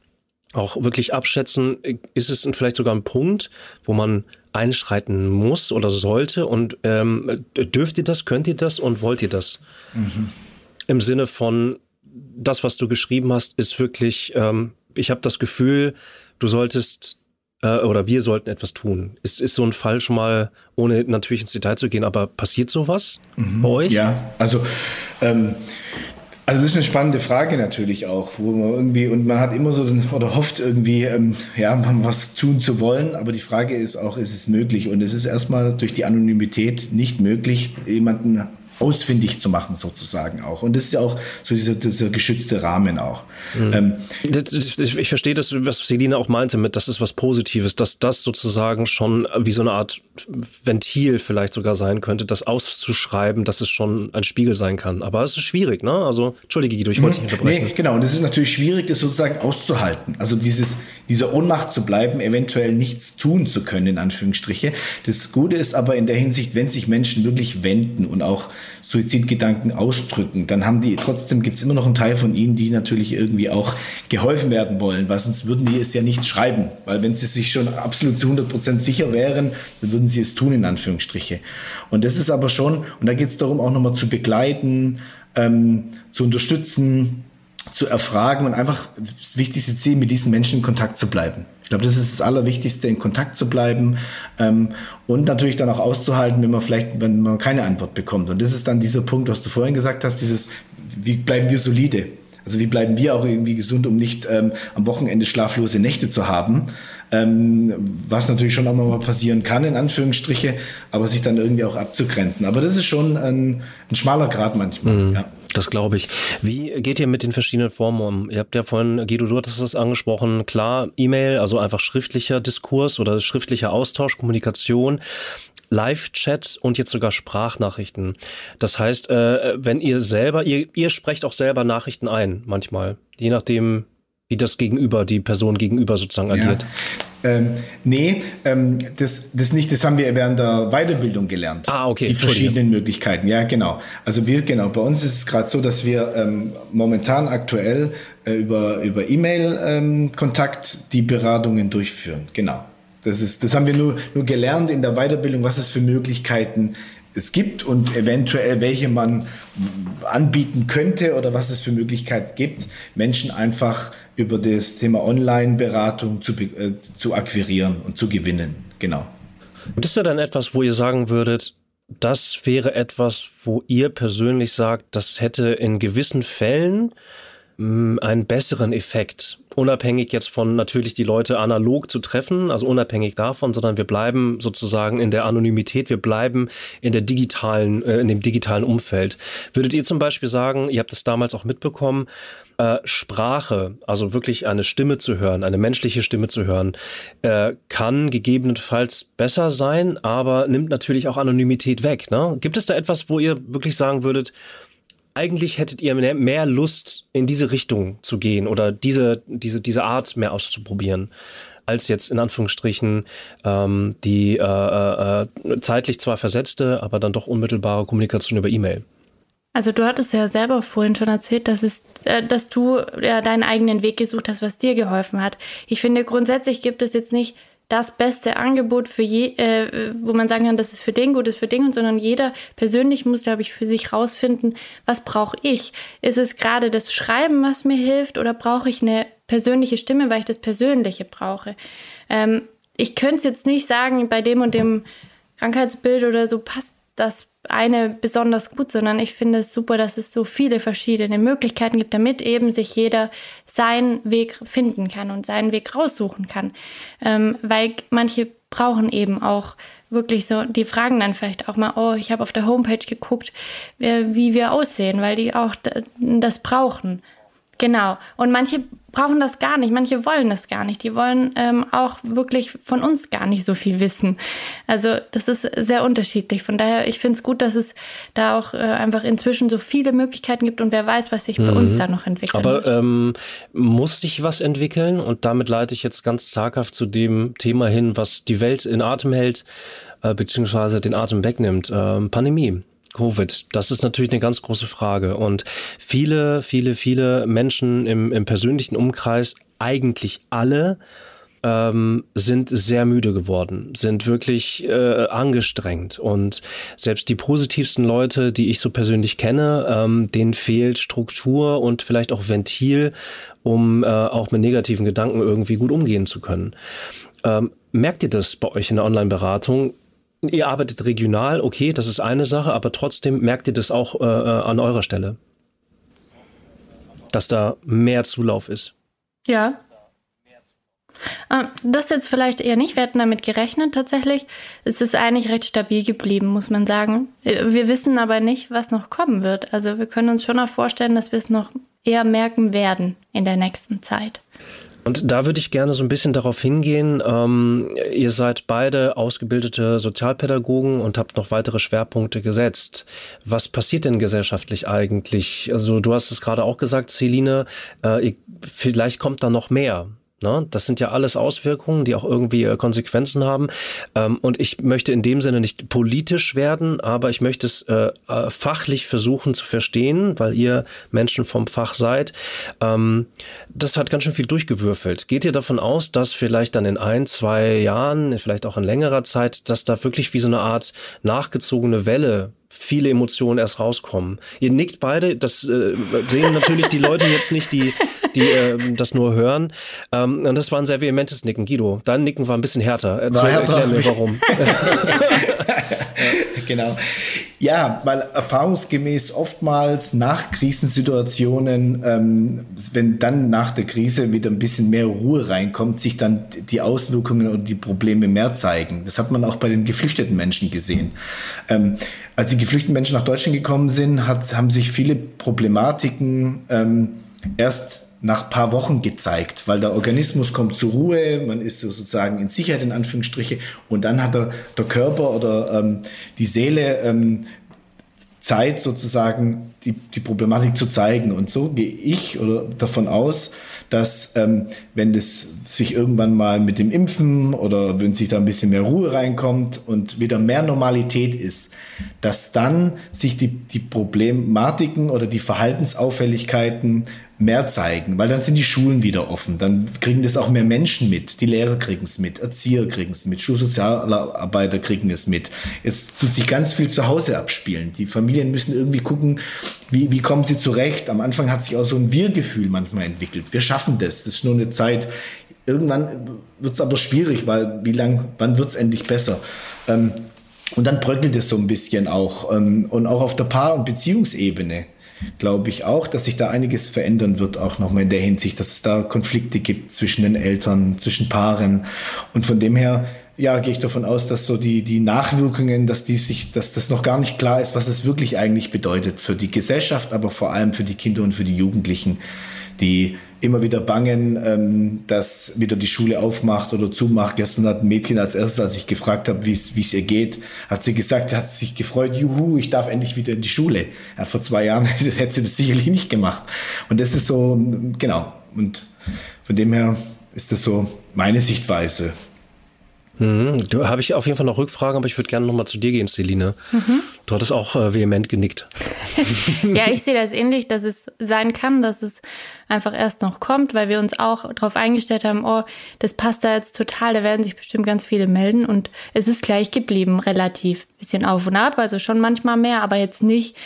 auch wirklich abschätzen, ist es vielleicht sogar ein Punkt, wo man einschreiten muss oder sollte und ähm, dürft ihr das, könnt ihr das und wollt ihr das? Mhm. Im Sinne von, das, was du geschrieben hast, ist wirklich, ähm, ich habe das Gefühl, du solltest äh, oder wir sollten etwas tun. Ist, ist so ein Fall schon mal, ohne natürlich ins Detail zu gehen, aber passiert sowas mhm. bei euch? Ja, also ähm, also das ist eine spannende Frage natürlich auch, wo man irgendwie und man hat immer so oder hofft irgendwie, ähm, ja, was tun zu wollen, aber die Frage ist auch, ist es möglich? Und es ist erstmal durch die Anonymität nicht möglich, jemanden ausfindig zu machen sozusagen auch. Und das ist ja auch so dieser, dieser geschützte Rahmen auch. Mhm. Ähm, das, das, ich verstehe das, was Selina auch meinte mit, das ist was Positives, dass das sozusagen schon wie so eine Art Ventil vielleicht sogar sein könnte, das auszuschreiben, dass es schon ein Spiegel sein kann. Aber es ist schwierig, ne? Also, entschuldige Guido, ich wollte mhm. dich unterbrechen. Nee, genau, und es ist natürlich schwierig, das sozusagen auszuhalten. Also dieses, dieser Ohnmacht zu bleiben, eventuell nichts tun zu können, in Anführungsstriche. Das Gute ist aber in der Hinsicht, wenn sich Menschen wirklich wenden und auch Suizidgedanken ausdrücken, dann haben die, trotzdem gibt es immer noch einen Teil von ihnen, die natürlich irgendwie auch geholfen werden wollen, weil sonst würden die es ja nicht schreiben, weil wenn sie sich schon absolut zu 100 Prozent sicher wären, dann würden sie es tun, in Anführungsstriche. Und das ist aber schon, und da geht es darum, auch nochmal zu begleiten, ähm, zu unterstützen, zu erfragen und einfach das wichtigste Ziel, mit diesen Menschen in Kontakt zu bleiben. Ich glaube, das ist das Allerwichtigste, in Kontakt zu bleiben ähm, und natürlich dann auch auszuhalten, wenn man vielleicht, wenn man keine Antwort bekommt. Und das ist dann dieser Punkt, was du vorhin gesagt hast, dieses, wie bleiben wir solide? Also wie bleiben wir auch irgendwie gesund, um nicht ähm, am Wochenende schlaflose Nächte zu haben? Ähm, was natürlich schon auch mal passieren kann, in Anführungsstriche, aber sich dann irgendwie auch abzugrenzen. Aber das ist schon ein, ein schmaler Grad manchmal. Mhm. Ja. Das glaube ich. Wie geht ihr mit den verschiedenen Formen um? Ihr habt ja vorhin, Guido, du hattest das angesprochen, klar, E-Mail, also einfach schriftlicher Diskurs oder schriftlicher Austausch, Kommunikation. Live-Chat und jetzt sogar Sprachnachrichten. Das heißt, äh, wenn ihr selber, ihr, ihr sprecht auch selber Nachrichten ein, manchmal, je nachdem, wie das Gegenüber, die Person gegenüber sozusagen agiert. Ja. Ähm, nee, ähm, das, das nicht, das haben wir während der Weiterbildung gelernt. Ah, okay. Die verschiedenen Möglichkeiten, ja, genau. Also wir, genau, bei uns ist es gerade so, dass wir ähm, momentan aktuell äh, über, über E-Mail-Kontakt ähm, die Beratungen durchführen, genau. Das, ist, das haben wir nur, nur gelernt in der Weiterbildung, was es für Möglichkeiten es gibt und eventuell welche man anbieten könnte oder was es für Möglichkeiten gibt, Menschen einfach über das Thema Online-Beratung zu, äh, zu akquirieren und zu gewinnen. Genau. Und ist da dann etwas, wo ihr sagen würdet, das wäre etwas, wo ihr persönlich sagt, das hätte in gewissen Fällen mh, einen besseren Effekt? unabhängig jetzt von natürlich die Leute analog zu treffen, also unabhängig davon, sondern wir bleiben sozusagen in der Anonymität, wir bleiben in der digitalen, äh, in dem digitalen Umfeld. Würdet ihr zum Beispiel sagen, ihr habt es damals auch mitbekommen, äh, Sprache, also wirklich eine Stimme zu hören, eine menschliche Stimme zu hören, äh, kann gegebenenfalls besser sein, aber nimmt natürlich auch Anonymität weg. Ne? Gibt es da etwas, wo ihr wirklich sagen würdet, eigentlich hättet ihr mehr Lust, in diese Richtung zu gehen oder diese, diese, diese Art mehr auszuprobieren, als jetzt in Anführungsstrichen ähm, die äh, äh, äh, zeitlich zwar versetzte, aber dann doch unmittelbare Kommunikation über E-Mail. Also du hattest ja selber vorhin schon erzählt, dass es, äh, dass du ja deinen eigenen Weg gesucht hast, was dir geholfen hat. Ich finde grundsätzlich gibt es jetzt nicht das beste Angebot für je, äh, wo man sagen kann, das ist für den gut, ist für den, sondern jeder persönlich muss, glaube ich, für sich rausfinden, was brauche ich? Ist es gerade das Schreiben, was mir hilft, oder brauche ich eine persönliche Stimme, weil ich das Persönliche brauche? Ähm, ich könnte es jetzt nicht sagen, bei dem und dem Krankheitsbild oder so passt das eine besonders gut, sondern ich finde es super, dass es so viele verschiedene Möglichkeiten gibt, damit eben sich jeder seinen Weg finden kann und seinen Weg raussuchen kann. Ähm, weil manche brauchen eben auch wirklich so, die fragen dann vielleicht auch mal, oh, ich habe auf der Homepage geguckt, wie wir aussehen, weil die auch das brauchen. Genau. Und manche brauchen das gar nicht, manche wollen das gar nicht. Die wollen ähm, auch wirklich von uns gar nicht so viel wissen. Also das ist sehr unterschiedlich. Von daher, ich finde es gut, dass es da auch äh, einfach inzwischen so viele Möglichkeiten gibt und wer weiß, was sich mhm. bei uns mhm. da noch entwickelt. Aber ähm, muss sich was entwickeln? Und damit leite ich jetzt ganz zaghaft zu dem Thema hin, was die Welt in Atem hält, äh, beziehungsweise den Atem wegnimmt. Ähm, Pandemie. Covid, das ist natürlich eine ganz große Frage. Und viele, viele, viele Menschen im, im persönlichen Umkreis, eigentlich alle, ähm, sind sehr müde geworden, sind wirklich äh, angestrengt. Und selbst die positivsten Leute, die ich so persönlich kenne, ähm, denen fehlt Struktur und vielleicht auch Ventil, um äh, auch mit negativen Gedanken irgendwie gut umgehen zu können. Ähm, merkt ihr das bei euch in der Online-Beratung? Ihr arbeitet regional, okay, das ist eine Sache, aber trotzdem merkt ihr das auch äh, äh, an eurer Stelle, dass da mehr Zulauf ist. Ja. Ähm, das jetzt vielleicht eher nicht. Wir hatten damit gerechnet tatsächlich. Es ist eigentlich recht stabil geblieben, muss man sagen. Wir wissen aber nicht, was noch kommen wird. Also wir können uns schon auch vorstellen, dass wir es noch eher merken werden in der nächsten Zeit. Und da würde ich gerne so ein bisschen darauf hingehen. Ähm, ihr seid beide ausgebildete Sozialpädagogen und habt noch weitere Schwerpunkte gesetzt. Was passiert denn gesellschaftlich eigentlich? Also du hast es gerade auch gesagt, Celine, äh, vielleicht kommt da noch mehr. Ne? Das sind ja alles Auswirkungen, die auch irgendwie äh, Konsequenzen haben. Ähm, und ich möchte in dem Sinne nicht politisch werden, aber ich möchte es äh, äh, fachlich versuchen zu verstehen, weil ihr Menschen vom Fach seid. Ähm, das hat ganz schön viel durchgewürfelt. Geht ihr davon aus, dass vielleicht dann in ein, zwei Jahren, vielleicht auch in längerer Zeit, dass da wirklich wie so eine Art nachgezogene Welle viele Emotionen erst rauskommen. Ihr nickt beide, das äh, sehen natürlich die Leute jetzt nicht, die, die äh, das nur hören. Ähm, und das war ein sehr vehementes Nicken. Guido, dein Nicken war ein bisschen härter. Erzähl, härter. Erklär mir warum. genau. Ja, weil erfahrungsgemäß oftmals nach Krisensituationen, ähm, wenn dann nach der Krise wieder ein bisschen mehr Ruhe reinkommt, sich dann die Auswirkungen und die Probleme mehr zeigen. Das hat man auch bei den geflüchteten Menschen gesehen. Ähm, als die geflüchteten Menschen nach Deutschland gekommen sind, hat, haben sich viele Problematiken ähm, erst nach paar Wochen gezeigt, weil der Organismus kommt zur Ruhe, man ist sozusagen in Sicherheit in Anführungsstriche und dann hat der, der Körper oder ähm, die Seele ähm, Zeit sozusagen die, die Problematik zu zeigen. Und so gehe ich oder davon aus, dass ähm, wenn das sich irgendwann mal mit dem Impfen oder wenn sich da ein bisschen mehr Ruhe reinkommt und wieder mehr Normalität ist, dass dann sich die, die Problematiken oder die Verhaltensauffälligkeiten mehr zeigen, weil dann sind die Schulen wieder offen, dann kriegen das auch mehr Menschen mit, die Lehrer kriegen es mit, Erzieher kriegen es mit, Schulsozialarbeiter kriegen es mit. Jetzt tut sich ganz viel zu Hause abspielen. Die Familien müssen irgendwie gucken, wie, wie kommen sie zurecht. Am Anfang hat sich auch so ein Wir-Gefühl manchmal entwickelt. Wir schaffen das, das ist nur eine Zeit. Irgendwann wird es aber schwierig, weil wie lang, wann wird es endlich besser? Ähm, und dann bröckelt es so ein bisschen auch. Ähm, und auch auf der Paar- und Beziehungsebene glaube ich auch, dass sich da einiges verändern wird, auch nochmal in der Hinsicht, dass es da Konflikte gibt zwischen den Eltern, zwischen Paaren. Und von dem her, ja, gehe ich davon aus, dass so die, die Nachwirkungen, dass die sich, dass das noch gar nicht klar ist, was es wirklich eigentlich bedeutet für die Gesellschaft, aber vor allem für die Kinder und für die Jugendlichen, die immer wieder bangen, ähm, dass wieder die Schule aufmacht oder zumacht. Gestern hat ein Mädchen als erstes, als ich gefragt habe, wie es ihr geht, hat sie gesagt, hat sich gefreut, juhu, ich darf endlich wieder in die Schule. Ja, vor zwei Jahren hätte sie das sicherlich nicht gemacht. Und das ist so, genau. Und von dem her ist das so meine Sichtweise. Mhm. Du habe ich auf jeden Fall noch Rückfragen, aber ich würde gerne nochmal zu dir gehen, Celine. Mhm. Du hattest auch äh, vehement genickt. ja, ich sehe das ähnlich, dass es sein kann, dass es einfach erst noch kommt, weil wir uns auch darauf eingestellt haben, oh, das passt da jetzt total, da werden sich bestimmt ganz viele melden und es ist gleich geblieben, relativ. Bisschen auf und ab, also schon manchmal mehr, aber jetzt nicht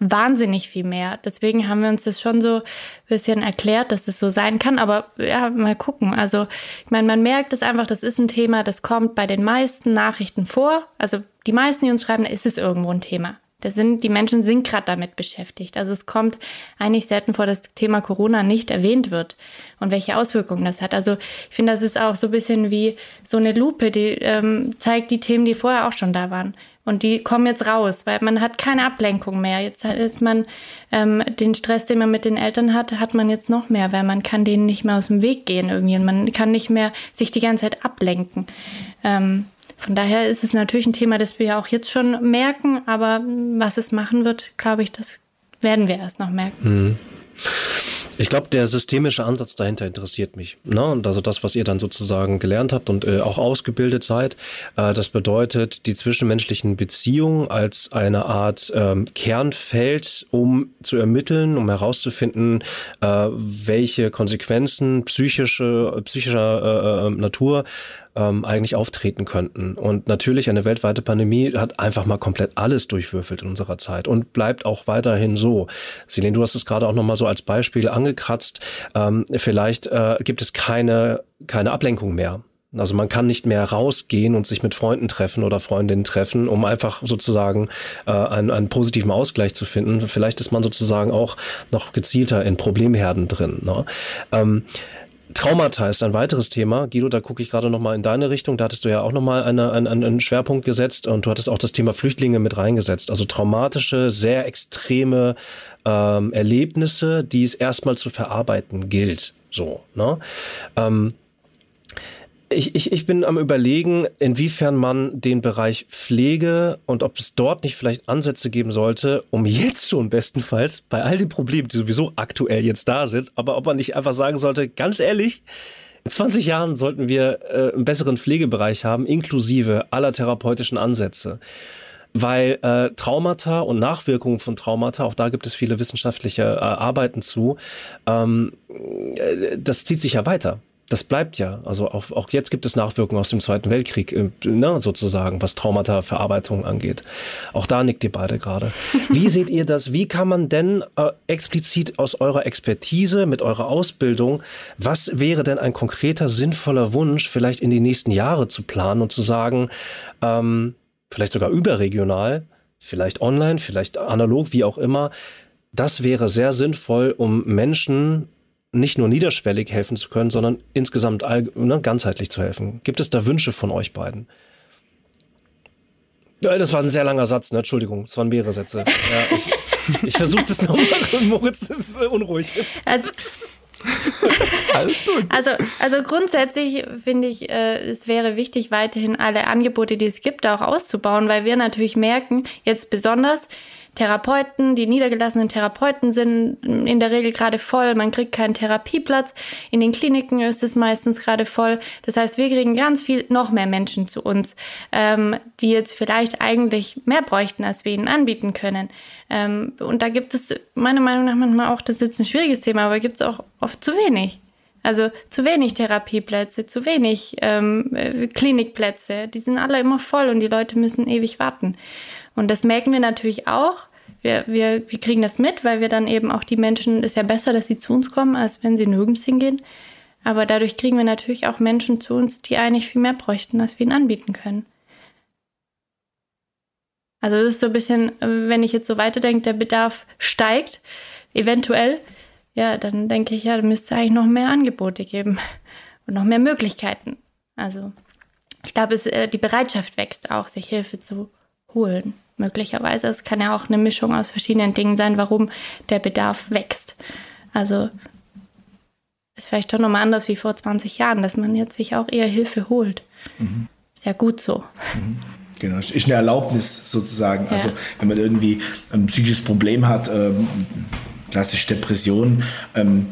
wahnsinnig viel mehr. Deswegen haben wir uns das schon so ein bisschen erklärt, dass es so sein kann, aber ja, mal gucken. Also, ich meine, man merkt es einfach, das ist ein Thema, das kommt bei den meisten Nachrichten vor. Also, die meisten, die uns schreiben, ist es irgendwo ein Thema. Das sind, die Menschen sind gerade damit beschäftigt. Also es kommt eigentlich selten vor, dass das Thema Corona nicht erwähnt wird und welche Auswirkungen das hat. Also ich finde, das ist auch so ein bisschen wie so eine Lupe, die ähm, zeigt die Themen, die vorher auch schon da waren. Und die kommen jetzt raus, weil man hat keine Ablenkung mehr. Jetzt ist man ähm, den Stress, den man mit den Eltern hat, hat man jetzt noch mehr, weil man kann denen nicht mehr aus dem Weg gehen irgendwie und man kann nicht mehr sich die ganze Zeit ablenken. Ähm, von daher ist es natürlich ein Thema, das wir ja auch jetzt schon merken, aber was es machen wird, glaube ich, das werden wir erst noch merken. Mhm. Ich glaube, der systemische Ansatz dahinter interessiert mich. Ne? Und also das, was ihr dann sozusagen gelernt habt und äh, auch ausgebildet seid, äh, das bedeutet die zwischenmenschlichen Beziehungen als eine Art ähm, Kernfeld, um zu ermitteln, um herauszufinden, äh, welche Konsequenzen psychische, psychischer äh, äh, Natur ähm, eigentlich auftreten könnten. Und natürlich eine weltweite Pandemie hat einfach mal komplett alles durchwürfelt in unserer Zeit und bleibt auch weiterhin so. Selene, du hast es gerade auch nochmal so als Beispiel angekratzt. Ähm, vielleicht äh, gibt es keine, keine Ablenkung mehr. Also man kann nicht mehr rausgehen und sich mit Freunden treffen oder Freundinnen treffen, um einfach sozusagen äh, einen, einen positiven Ausgleich zu finden. Vielleicht ist man sozusagen auch noch gezielter in Problemherden drin. Ne? Ähm, Traumata ist ein weiteres Thema. Guido, da gucke ich gerade nochmal in deine Richtung. Da hattest du ja auch nochmal eine, einen, einen Schwerpunkt gesetzt und du hattest auch das Thema Flüchtlinge mit reingesetzt. Also traumatische, sehr extreme ähm, Erlebnisse, die es erstmal zu verarbeiten gilt. So, ne? Ähm, ich, ich, ich bin am Überlegen, inwiefern man den Bereich Pflege und ob es dort nicht vielleicht Ansätze geben sollte, um jetzt schon bestenfalls bei all den Problemen, die sowieso aktuell jetzt da sind, aber ob man nicht einfach sagen sollte, ganz ehrlich, in 20 Jahren sollten wir äh, einen besseren Pflegebereich haben, inklusive aller therapeutischen Ansätze. Weil äh, Traumata und Nachwirkungen von Traumata, auch da gibt es viele wissenschaftliche äh, Arbeiten zu, ähm, äh, das zieht sich ja weiter das bleibt ja. Also auch, auch jetzt gibt es Nachwirkungen aus dem Zweiten Weltkrieg, äh, ne, sozusagen, was Traumata-Verarbeitung angeht. Auch da nickt ihr beide gerade. Wie seht ihr das? Wie kann man denn äh, explizit aus eurer Expertise, mit eurer Ausbildung, was wäre denn ein konkreter, sinnvoller Wunsch, vielleicht in die nächsten Jahre zu planen und zu sagen, ähm, vielleicht sogar überregional, vielleicht online, vielleicht analog, wie auch immer, das wäre sehr sinnvoll, um Menschen nicht nur niederschwellig helfen zu können, sondern insgesamt all, ne, ganzheitlich zu helfen. Gibt es da Wünsche von euch beiden? Das war ein sehr langer Satz, ne? Entschuldigung, es waren mehrere Sätze. Ja, ich, ich versuche das nochmal, Moritz ist unruhig. Also, also, also grundsätzlich finde ich, äh, es wäre wichtig, weiterhin alle Angebote, die es gibt, auch auszubauen, weil wir natürlich merken, jetzt besonders, Therapeuten, die niedergelassenen Therapeuten sind in der Regel gerade voll. Man kriegt keinen Therapieplatz. In den Kliniken ist es meistens gerade voll. Das heißt, wir kriegen ganz viel noch mehr Menschen zu uns, ähm, die jetzt vielleicht eigentlich mehr bräuchten, als wir ihnen anbieten können. Ähm, und da gibt es meiner Meinung nach manchmal auch, das ist jetzt ein schwieriges Thema, aber gibt es auch oft zu wenig. Also zu wenig Therapieplätze, zu wenig ähm, äh, Klinikplätze. Die sind alle immer voll und die Leute müssen ewig warten. Und das merken wir natürlich auch. Wir, wir, wir kriegen das mit, weil wir dann eben auch die Menschen, ist ja besser, dass sie zu uns kommen, als wenn sie nirgends hingehen. Aber dadurch kriegen wir natürlich auch Menschen zu uns, die eigentlich viel mehr bräuchten, als wir ihnen anbieten können. Also das ist so ein bisschen, wenn ich jetzt so weiterdenke, der Bedarf steigt, eventuell, ja, dann denke ich, ja, da müsste eigentlich noch mehr Angebote geben und noch mehr Möglichkeiten. Also ich glaube, es, äh, die Bereitschaft wächst auch, sich Hilfe zu holen. Möglicherweise. Es kann ja auch eine Mischung aus verschiedenen Dingen sein, warum der Bedarf wächst. Also ist vielleicht doch nochmal anders wie vor 20 Jahren, dass man jetzt sich auch eher Hilfe holt. Mhm. Ist ja gut so. Mhm. Genau, ist eine Erlaubnis sozusagen. Also, ja. Also wenn man irgendwie ein psychisches Problem hat, ähm, klassisch Depression, ähm,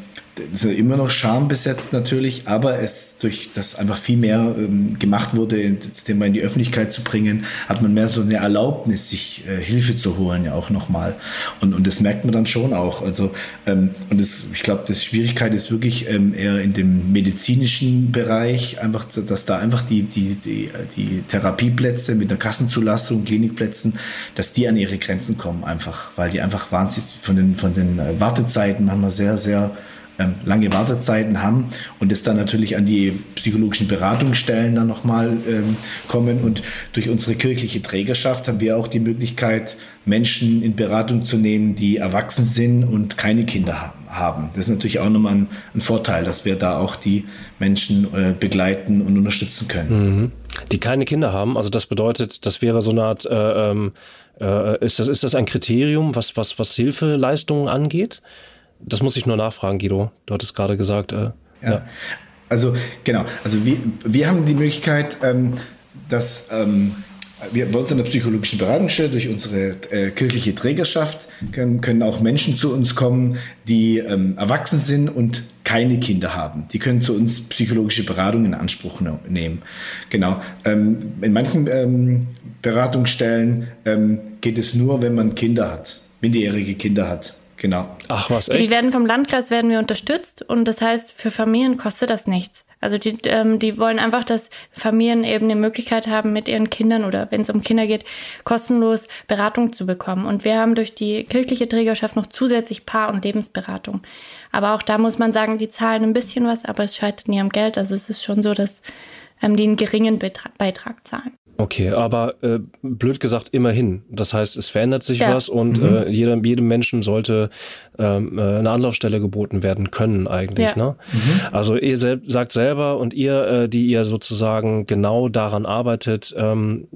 ist immer noch schambesetzt natürlich, aber es durch das einfach viel mehr ähm, gemacht wurde, das Thema in die Öffentlichkeit zu bringen, hat man mehr so eine Erlaubnis, sich äh, Hilfe zu holen, ja auch nochmal. Und, und das merkt man dann schon auch. Also, ähm, und das, ich glaube, die Schwierigkeit ist wirklich ähm, eher in dem medizinischen Bereich, einfach, dass da einfach die, die, die, die Therapieplätze mit einer Kassenzulassung, Klinikplätzen, dass die an ihre Grenzen kommen einfach, weil die einfach wahnsinnig von den, von den äh, Wartezeiten haben wir sehr, sehr lange Wartezeiten haben und es dann natürlich an die psychologischen Beratungsstellen dann nochmal ähm, kommen. Und durch unsere kirchliche Trägerschaft haben wir auch die Möglichkeit, Menschen in Beratung zu nehmen, die erwachsen sind und keine Kinder haben. Das ist natürlich auch nochmal ein, ein Vorteil, dass wir da auch die Menschen äh, begleiten und unterstützen können. Mhm. Die keine Kinder haben, also das bedeutet, das wäre so eine Art, äh, ähm, äh, ist, das, ist das ein Kriterium, was, was, was Hilfeleistungen angeht? Das muss ich nur nachfragen, Guido. Du hattest gerade gesagt. Äh, ja. ja. Also genau, also wir, wir haben die Möglichkeit, ähm, dass ähm, wir bei uns in der psychologischen Beratungsstelle durch unsere äh, kirchliche Trägerschaft können, können, auch Menschen zu uns kommen, die ähm, erwachsen sind und keine Kinder haben. Die können zu uns psychologische Beratung in Anspruch ne nehmen. Genau. Ähm, in manchen ähm, Beratungsstellen ähm, geht es nur, wenn man Kinder hat, minderjährige Kinder hat. Genau. Ach was, echt? Die werden vom Landkreis werden wir unterstützt und das heißt, für Familien kostet das nichts. Also die, ähm, die wollen einfach, dass Familien eben eine Möglichkeit haben, mit ihren Kindern oder wenn es um Kinder geht, kostenlos Beratung zu bekommen. Und wir haben durch die kirchliche Trägerschaft noch zusätzlich Paar- und Lebensberatung. Aber auch da muss man sagen, die zahlen ein bisschen was, aber es scheitert nie am Geld. Also es ist schon so, dass ähm, die einen geringen Betrag, Beitrag zahlen. Okay, aber äh, blöd gesagt, immerhin. Das heißt, es verändert sich ja. was und mhm. äh, jedem, jedem Menschen sollte ähm, äh, eine Anlaufstelle geboten werden können eigentlich. Ja. Ne? Mhm. Also ihr sel sagt selber und ihr, äh, die ihr sozusagen genau daran arbeitet, ähm,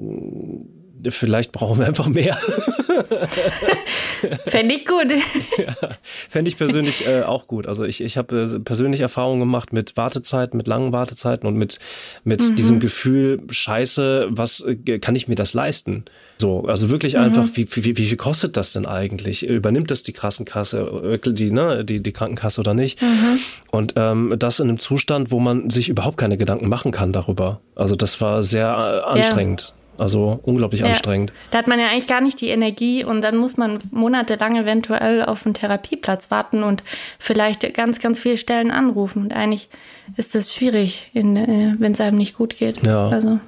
vielleicht brauchen wir einfach mehr. Fände ich gut. ja, Fände ich persönlich äh, auch gut. Also ich, ich habe äh, persönlich Erfahrungen gemacht mit Wartezeiten, mit langen Wartezeiten und mit, mit mhm. diesem Gefühl, scheiße, was äh, kann ich mir das leisten? So, also wirklich mhm. einfach, wie, wie, wie viel kostet das denn eigentlich? Übernimmt das die Krankenkasse, äh, die, ne, die, die Krankenkasse oder nicht? Mhm. Und ähm, das in einem Zustand, wo man sich überhaupt keine Gedanken machen kann darüber. Also das war sehr anstrengend. Ja. Also unglaublich ja. anstrengend. Da hat man ja eigentlich gar nicht die Energie und dann muss man monatelang eventuell auf einen Therapieplatz warten und vielleicht ganz, ganz viele Stellen anrufen. Und eigentlich ist das schwierig, äh, wenn es einem nicht gut geht. Ja. Also.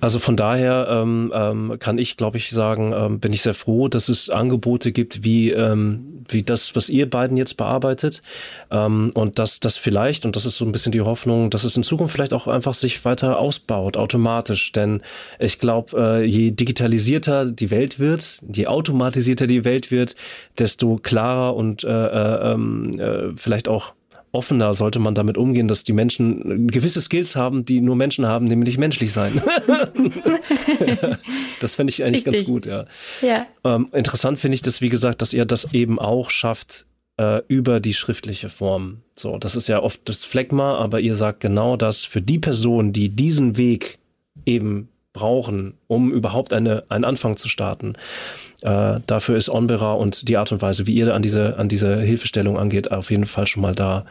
Also von daher ähm, ähm, kann ich, glaube ich, sagen, ähm, bin ich sehr froh, dass es Angebote gibt, wie, ähm, wie das, was ihr beiden jetzt bearbeitet. Ähm, und dass das vielleicht, und das ist so ein bisschen die Hoffnung, dass es in Zukunft vielleicht auch einfach sich weiter ausbaut, automatisch. Denn ich glaube, äh, je digitalisierter die Welt wird, je automatisierter die Welt wird, desto klarer und äh, äh, ähm, äh, vielleicht auch offener sollte man damit umgehen, dass die Menschen gewisse Skills haben, die nur Menschen haben, nämlich menschlich sein. das fände ich eigentlich Richtig. ganz gut, ja. ja. Ähm, interessant finde ich das, wie gesagt, dass ihr das eben auch schafft äh, über die schriftliche Form. So, das ist ja oft das Phlegma, aber ihr sagt genau das für die Person, die diesen Weg eben brauchen, um überhaupt eine, einen Anfang zu starten. Äh, dafür ist Onbera und die Art und Weise, wie ihr an diese, an diese Hilfestellung angeht, auf jeden Fall schon mal da.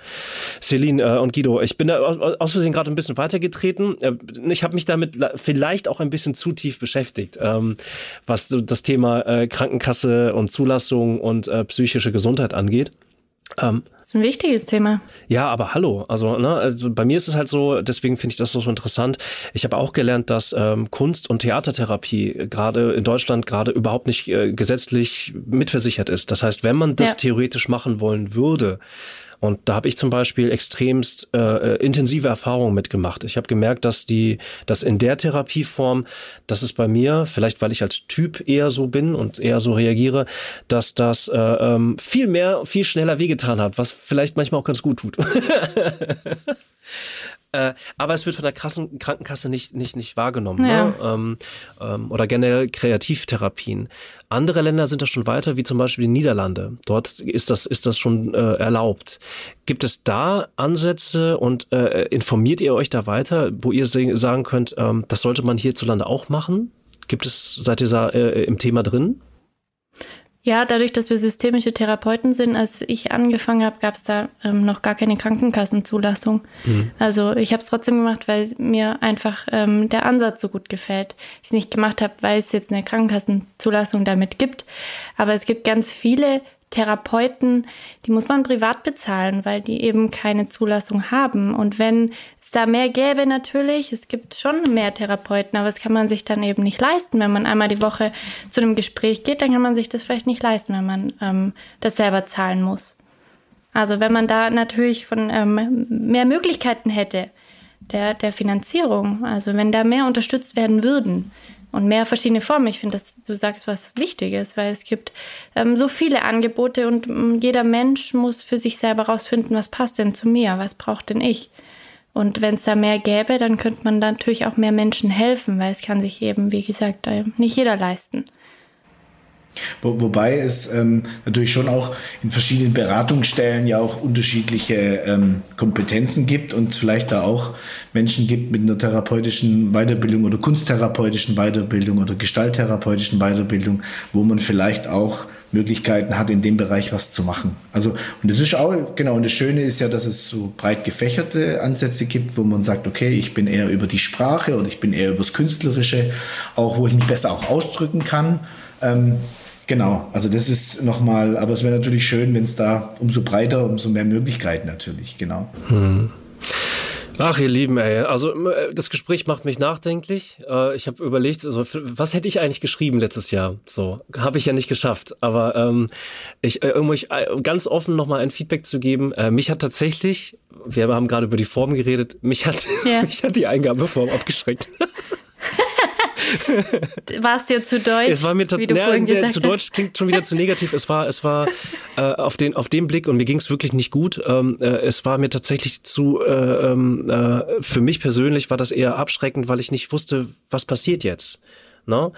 Celine äh, und Guido, ich bin da aus Versehen gerade ein bisschen weitergetreten. Äh, ich habe mich damit vielleicht auch ein bisschen zu tief beschäftigt, ähm, was das Thema äh, Krankenkasse und Zulassung und äh, psychische Gesundheit angeht. Ähm, das ist ein wichtiges Thema. Ja, aber hallo. Also, ne, also bei mir ist es halt so, deswegen finde ich das so interessant. Ich habe auch gelernt, dass ähm, Kunst- und Theatertherapie gerade in Deutschland gerade überhaupt nicht äh, gesetzlich mitversichert ist. Das heißt, wenn man das ja. theoretisch machen wollen würde, und da habe ich zum Beispiel extremst äh, äh, intensive Erfahrungen mitgemacht. Ich habe gemerkt, dass die, dass in der Therapieform, das ist bei mir, vielleicht weil ich als Typ eher so bin und eher so reagiere, dass das äh, ähm, viel mehr, viel schneller wehgetan hat, was vielleicht manchmal auch ganz gut tut. Äh, aber es wird von der krassen Krankenkasse nicht, nicht, nicht wahrgenommen. Ne? Ja. Ne? Ähm, ähm, oder generell Kreativtherapien. Andere Länder sind da schon weiter, wie zum Beispiel die Niederlande. Dort ist das, ist das schon äh, erlaubt. Gibt es da Ansätze und äh, informiert ihr euch da weiter, wo ihr sagen könnt, ähm, das sollte man hierzulande auch machen? Gibt es, seid ihr da äh, im Thema drin? Ja, dadurch, dass wir systemische Therapeuten sind, als ich angefangen habe, gab es da ähm, noch gar keine Krankenkassenzulassung. Mhm. Also ich habe es trotzdem gemacht, weil mir einfach ähm, der Ansatz so gut gefällt. Ich es nicht gemacht habe, weil es jetzt eine Krankenkassenzulassung damit gibt. Aber es gibt ganz viele Therapeuten, die muss man privat bezahlen, weil die eben keine Zulassung haben. Und wenn es da mehr gäbe, natürlich, es gibt schon mehr Therapeuten, aber das kann man sich dann eben nicht leisten. Wenn man einmal die Woche zu einem Gespräch geht, dann kann man sich das vielleicht nicht leisten, wenn man ähm, das selber zahlen muss. Also wenn man da natürlich von ähm, mehr Möglichkeiten hätte der, der Finanzierung, also wenn da mehr unterstützt werden würden, und mehr verschiedene Formen. Ich finde, dass du sagst was Wichtiges, weil es gibt ähm, so viele Angebote und ähm, jeder Mensch muss für sich selber rausfinden, was passt denn zu mir, was braucht denn ich. Und wenn es da mehr gäbe, dann könnte man natürlich auch mehr Menschen helfen, weil es kann sich eben, wie gesagt, äh, nicht jeder leisten. Wo, wobei es ähm, natürlich schon auch in verschiedenen Beratungsstellen ja auch unterschiedliche ähm, Kompetenzen gibt und vielleicht da auch Menschen gibt mit einer therapeutischen Weiterbildung oder kunsttherapeutischen Weiterbildung oder gestalttherapeutischen Weiterbildung, wo man vielleicht auch Möglichkeiten hat, in dem Bereich was zu machen. Also, und das ist auch, genau, und das Schöne ist ja, dass es so breit gefächerte Ansätze gibt, wo man sagt, okay, ich bin eher über die Sprache oder ich bin eher über das Künstlerische, auch wo ich mich besser auch ausdrücken kann. Ähm, Genau, also das ist nochmal, aber es wäre natürlich schön, wenn es da umso breiter, umso mehr Möglichkeiten natürlich, genau. Hm. Ach, ihr Lieben, ey. Also äh, das Gespräch macht mich nachdenklich. Äh, ich habe überlegt, also, was hätte ich eigentlich geschrieben letztes Jahr? So habe ich ja nicht geschafft. Aber ähm, ich, äh, um euch ganz offen nochmal ein Feedback zu geben, äh, mich hat tatsächlich, wir haben gerade über die Form geredet, mich hat, ja. mich hat die Eingabeform abgeschreckt. war es dir zu deutsch? Es war mir ja, gesagt zu deutsch klingt schon wieder zu negativ. Es war, es war äh, auf den auf den Blick und mir ging es wirklich nicht gut. Ähm, äh, es war mir tatsächlich zu äh, ähm, äh, für mich persönlich war das eher abschreckend, weil ich nicht wusste, was passiert jetzt. No?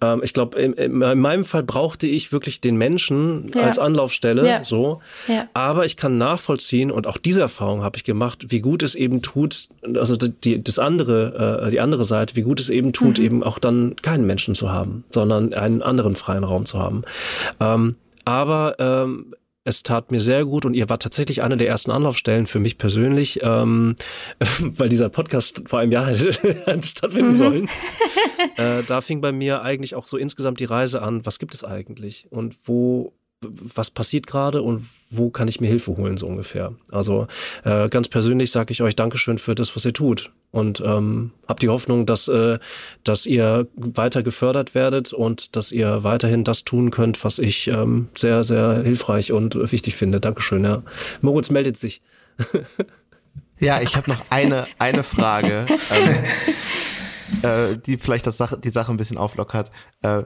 Ähm, ich glaube, in, in, meinem Fall brauchte ich wirklich den Menschen ja. als Anlaufstelle, ja. so. Ja. Aber ich kann nachvollziehen und auch diese Erfahrung habe ich gemacht, wie gut es eben tut, also die, das andere, äh, die andere Seite, wie gut es eben tut, mhm. eben auch dann keinen Menschen zu haben, sondern einen anderen freien Raum zu haben. Ähm, aber ähm, es tat mir sehr gut und ihr wart tatsächlich eine der ersten Anlaufstellen für mich persönlich, ähm, weil dieser Podcast vor einem Jahr hätte stattfinden mhm. sollen. äh, da fing bei mir eigentlich auch so insgesamt die Reise an, was gibt es eigentlich und wo was passiert gerade und wo kann ich mir Hilfe holen, so ungefähr. Also äh, ganz persönlich sage ich euch Dankeschön für das, was ihr tut. Und ähm, habe die Hoffnung, dass, äh, dass ihr weiter gefördert werdet und dass ihr weiterhin das tun könnt, was ich ähm, sehr, sehr hilfreich und wichtig finde. Dankeschön, ja. Moritz meldet sich. ja, ich habe noch eine, eine Frage, ähm, äh, die vielleicht das Sache, die Sache ein bisschen auflockert. Äh,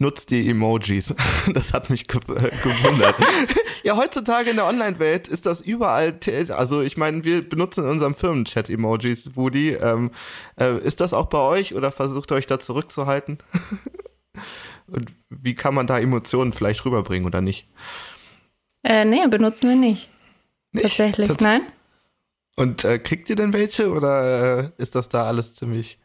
nutzt die Emojis. Das hat mich ge äh, gewundert. ja, heutzutage in der Online-Welt ist das überall, also ich meine, wir benutzen in unserem Firmenchat Emojis, Woody. Ähm, äh, ist das auch bei euch oder versucht ihr euch da zurückzuhalten? Und wie kann man da Emotionen vielleicht rüberbringen oder nicht? Äh, nee, benutzen wir nicht. nicht? Tatsächlich, Tats nein. Und äh, kriegt ihr denn welche oder äh, ist das da alles ziemlich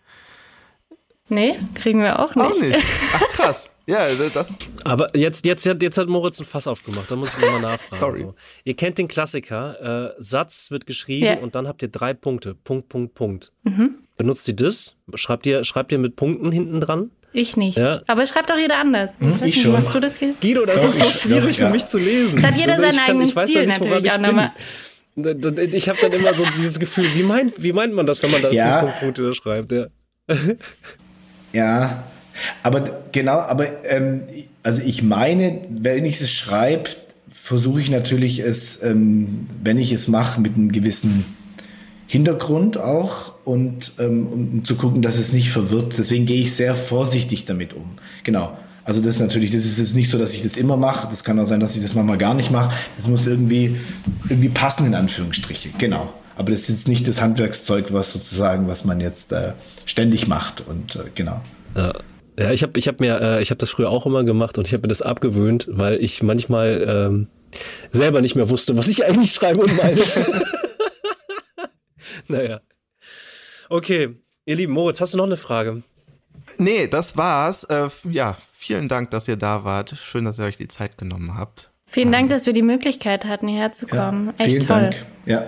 Nee, kriegen wir auch nicht. Auch nicht. Ach, krass. Ja, das. Aber jetzt, jetzt, jetzt hat Moritz ein Fass aufgemacht, da muss ich nochmal nachfragen. Sorry. So. Ihr kennt den Klassiker, äh, Satz wird geschrieben Ja. und dann habt ihr drei Punkte. Punkt, Punkt, Punkt. Mhm. Benutzt ihr das? Schreibt ihr, schreibt ihr mit Punkten hinten dran? Ich nicht. Ja. Aber es schreibt auch jeder anders. Ich, weiß ich nicht, schon. Machst du das, Gil? Guido, das Doch, ist so ich- schwierig doch, ja. für mich zu lesen. Das hat jeder Also seinen ich kann- eigenen ich weiß Stil ja nicht, natürlich ich auch nochmal. Ich habe dann immer so dieses Gefühl, wie meint, wie meint man das, wenn man da Ja. Punkt, Punkt, Punkt da schreibt? Ja. Ja, aber genau, aber ähm, also ich meine, wenn ich es schreibe, versuche ich natürlich es, ähm, wenn ich es mache, mit einem gewissen Hintergrund auch und ähm, um, um zu gucken, dass es nicht verwirrt. Deswegen gehe ich sehr vorsichtig damit um. Genau. Also das ist natürlich, das ist jetzt nicht so, dass ich das immer mache. Das kann auch sein, dass ich das manchmal gar nicht mache. Das muss irgendwie, irgendwie passen in Anführungsstriche. Genau. Aber das ist jetzt nicht das Handwerkszeug, was sozusagen, was man jetzt äh, ständig macht. Und äh, genau. Ja. Ja, ich habe ich hab mir, äh, ich habe das früher auch immer gemacht und ich habe mir das abgewöhnt, weil ich manchmal ähm, selber nicht mehr wusste, was ich eigentlich schreibe und meine. naja. Okay, ihr Lieben, Moritz, hast du noch eine Frage? Nee, das war's. Äh, ja, vielen Dank, dass ihr da wart. Schön, dass ihr euch die Zeit genommen habt. Vielen Dank, dass wir die Möglichkeit hatten, hierher zu kommen. Echt vielen toll. Dank. Ja.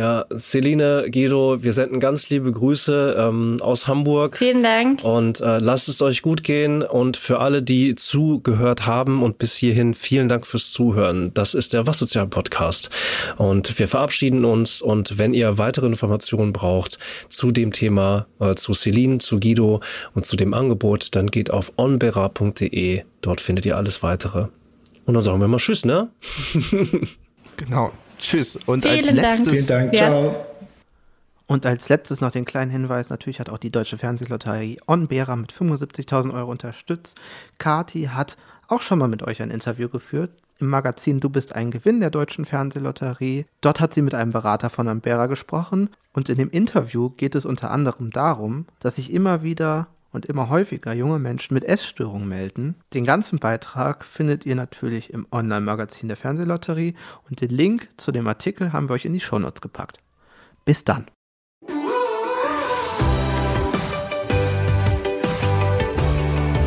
Ja, Celine, Guido, wir senden ganz liebe Grüße ähm, aus Hamburg. Vielen Dank. Und äh, lasst es euch gut gehen. Und für alle, die zugehört haben und bis hierhin, vielen Dank fürs Zuhören. Das ist der Was Sozial Podcast. Und wir verabschieden uns. Und wenn ihr weitere Informationen braucht zu dem Thema, äh, zu Celine, zu Guido und zu dem Angebot, dann geht auf onbera.de. Dort findet ihr alles weitere. Und dann sagen wir mal Tschüss, ne? Genau. Tschüss. Und als Vielen Dank. letztes Vielen Dank. Ja. Ciao. Und als letztes noch den kleinen Hinweis, natürlich hat auch die Deutsche Fernsehlotterie OnBera mit 75.000 Euro unterstützt. Kati hat auch schon mal mit euch ein Interview geführt im Magazin Du bist ein Gewinn der Deutschen Fernsehlotterie. Dort hat sie mit einem Berater von OnBera gesprochen und in dem Interview geht es unter anderem darum, dass sich immer wieder und immer häufiger junge Menschen mit Essstörungen melden. Den ganzen Beitrag findet ihr natürlich im Online-Magazin der Fernsehlotterie und den Link zu dem Artikel haben wir euch in die Shownotes gepackt. Bis dann.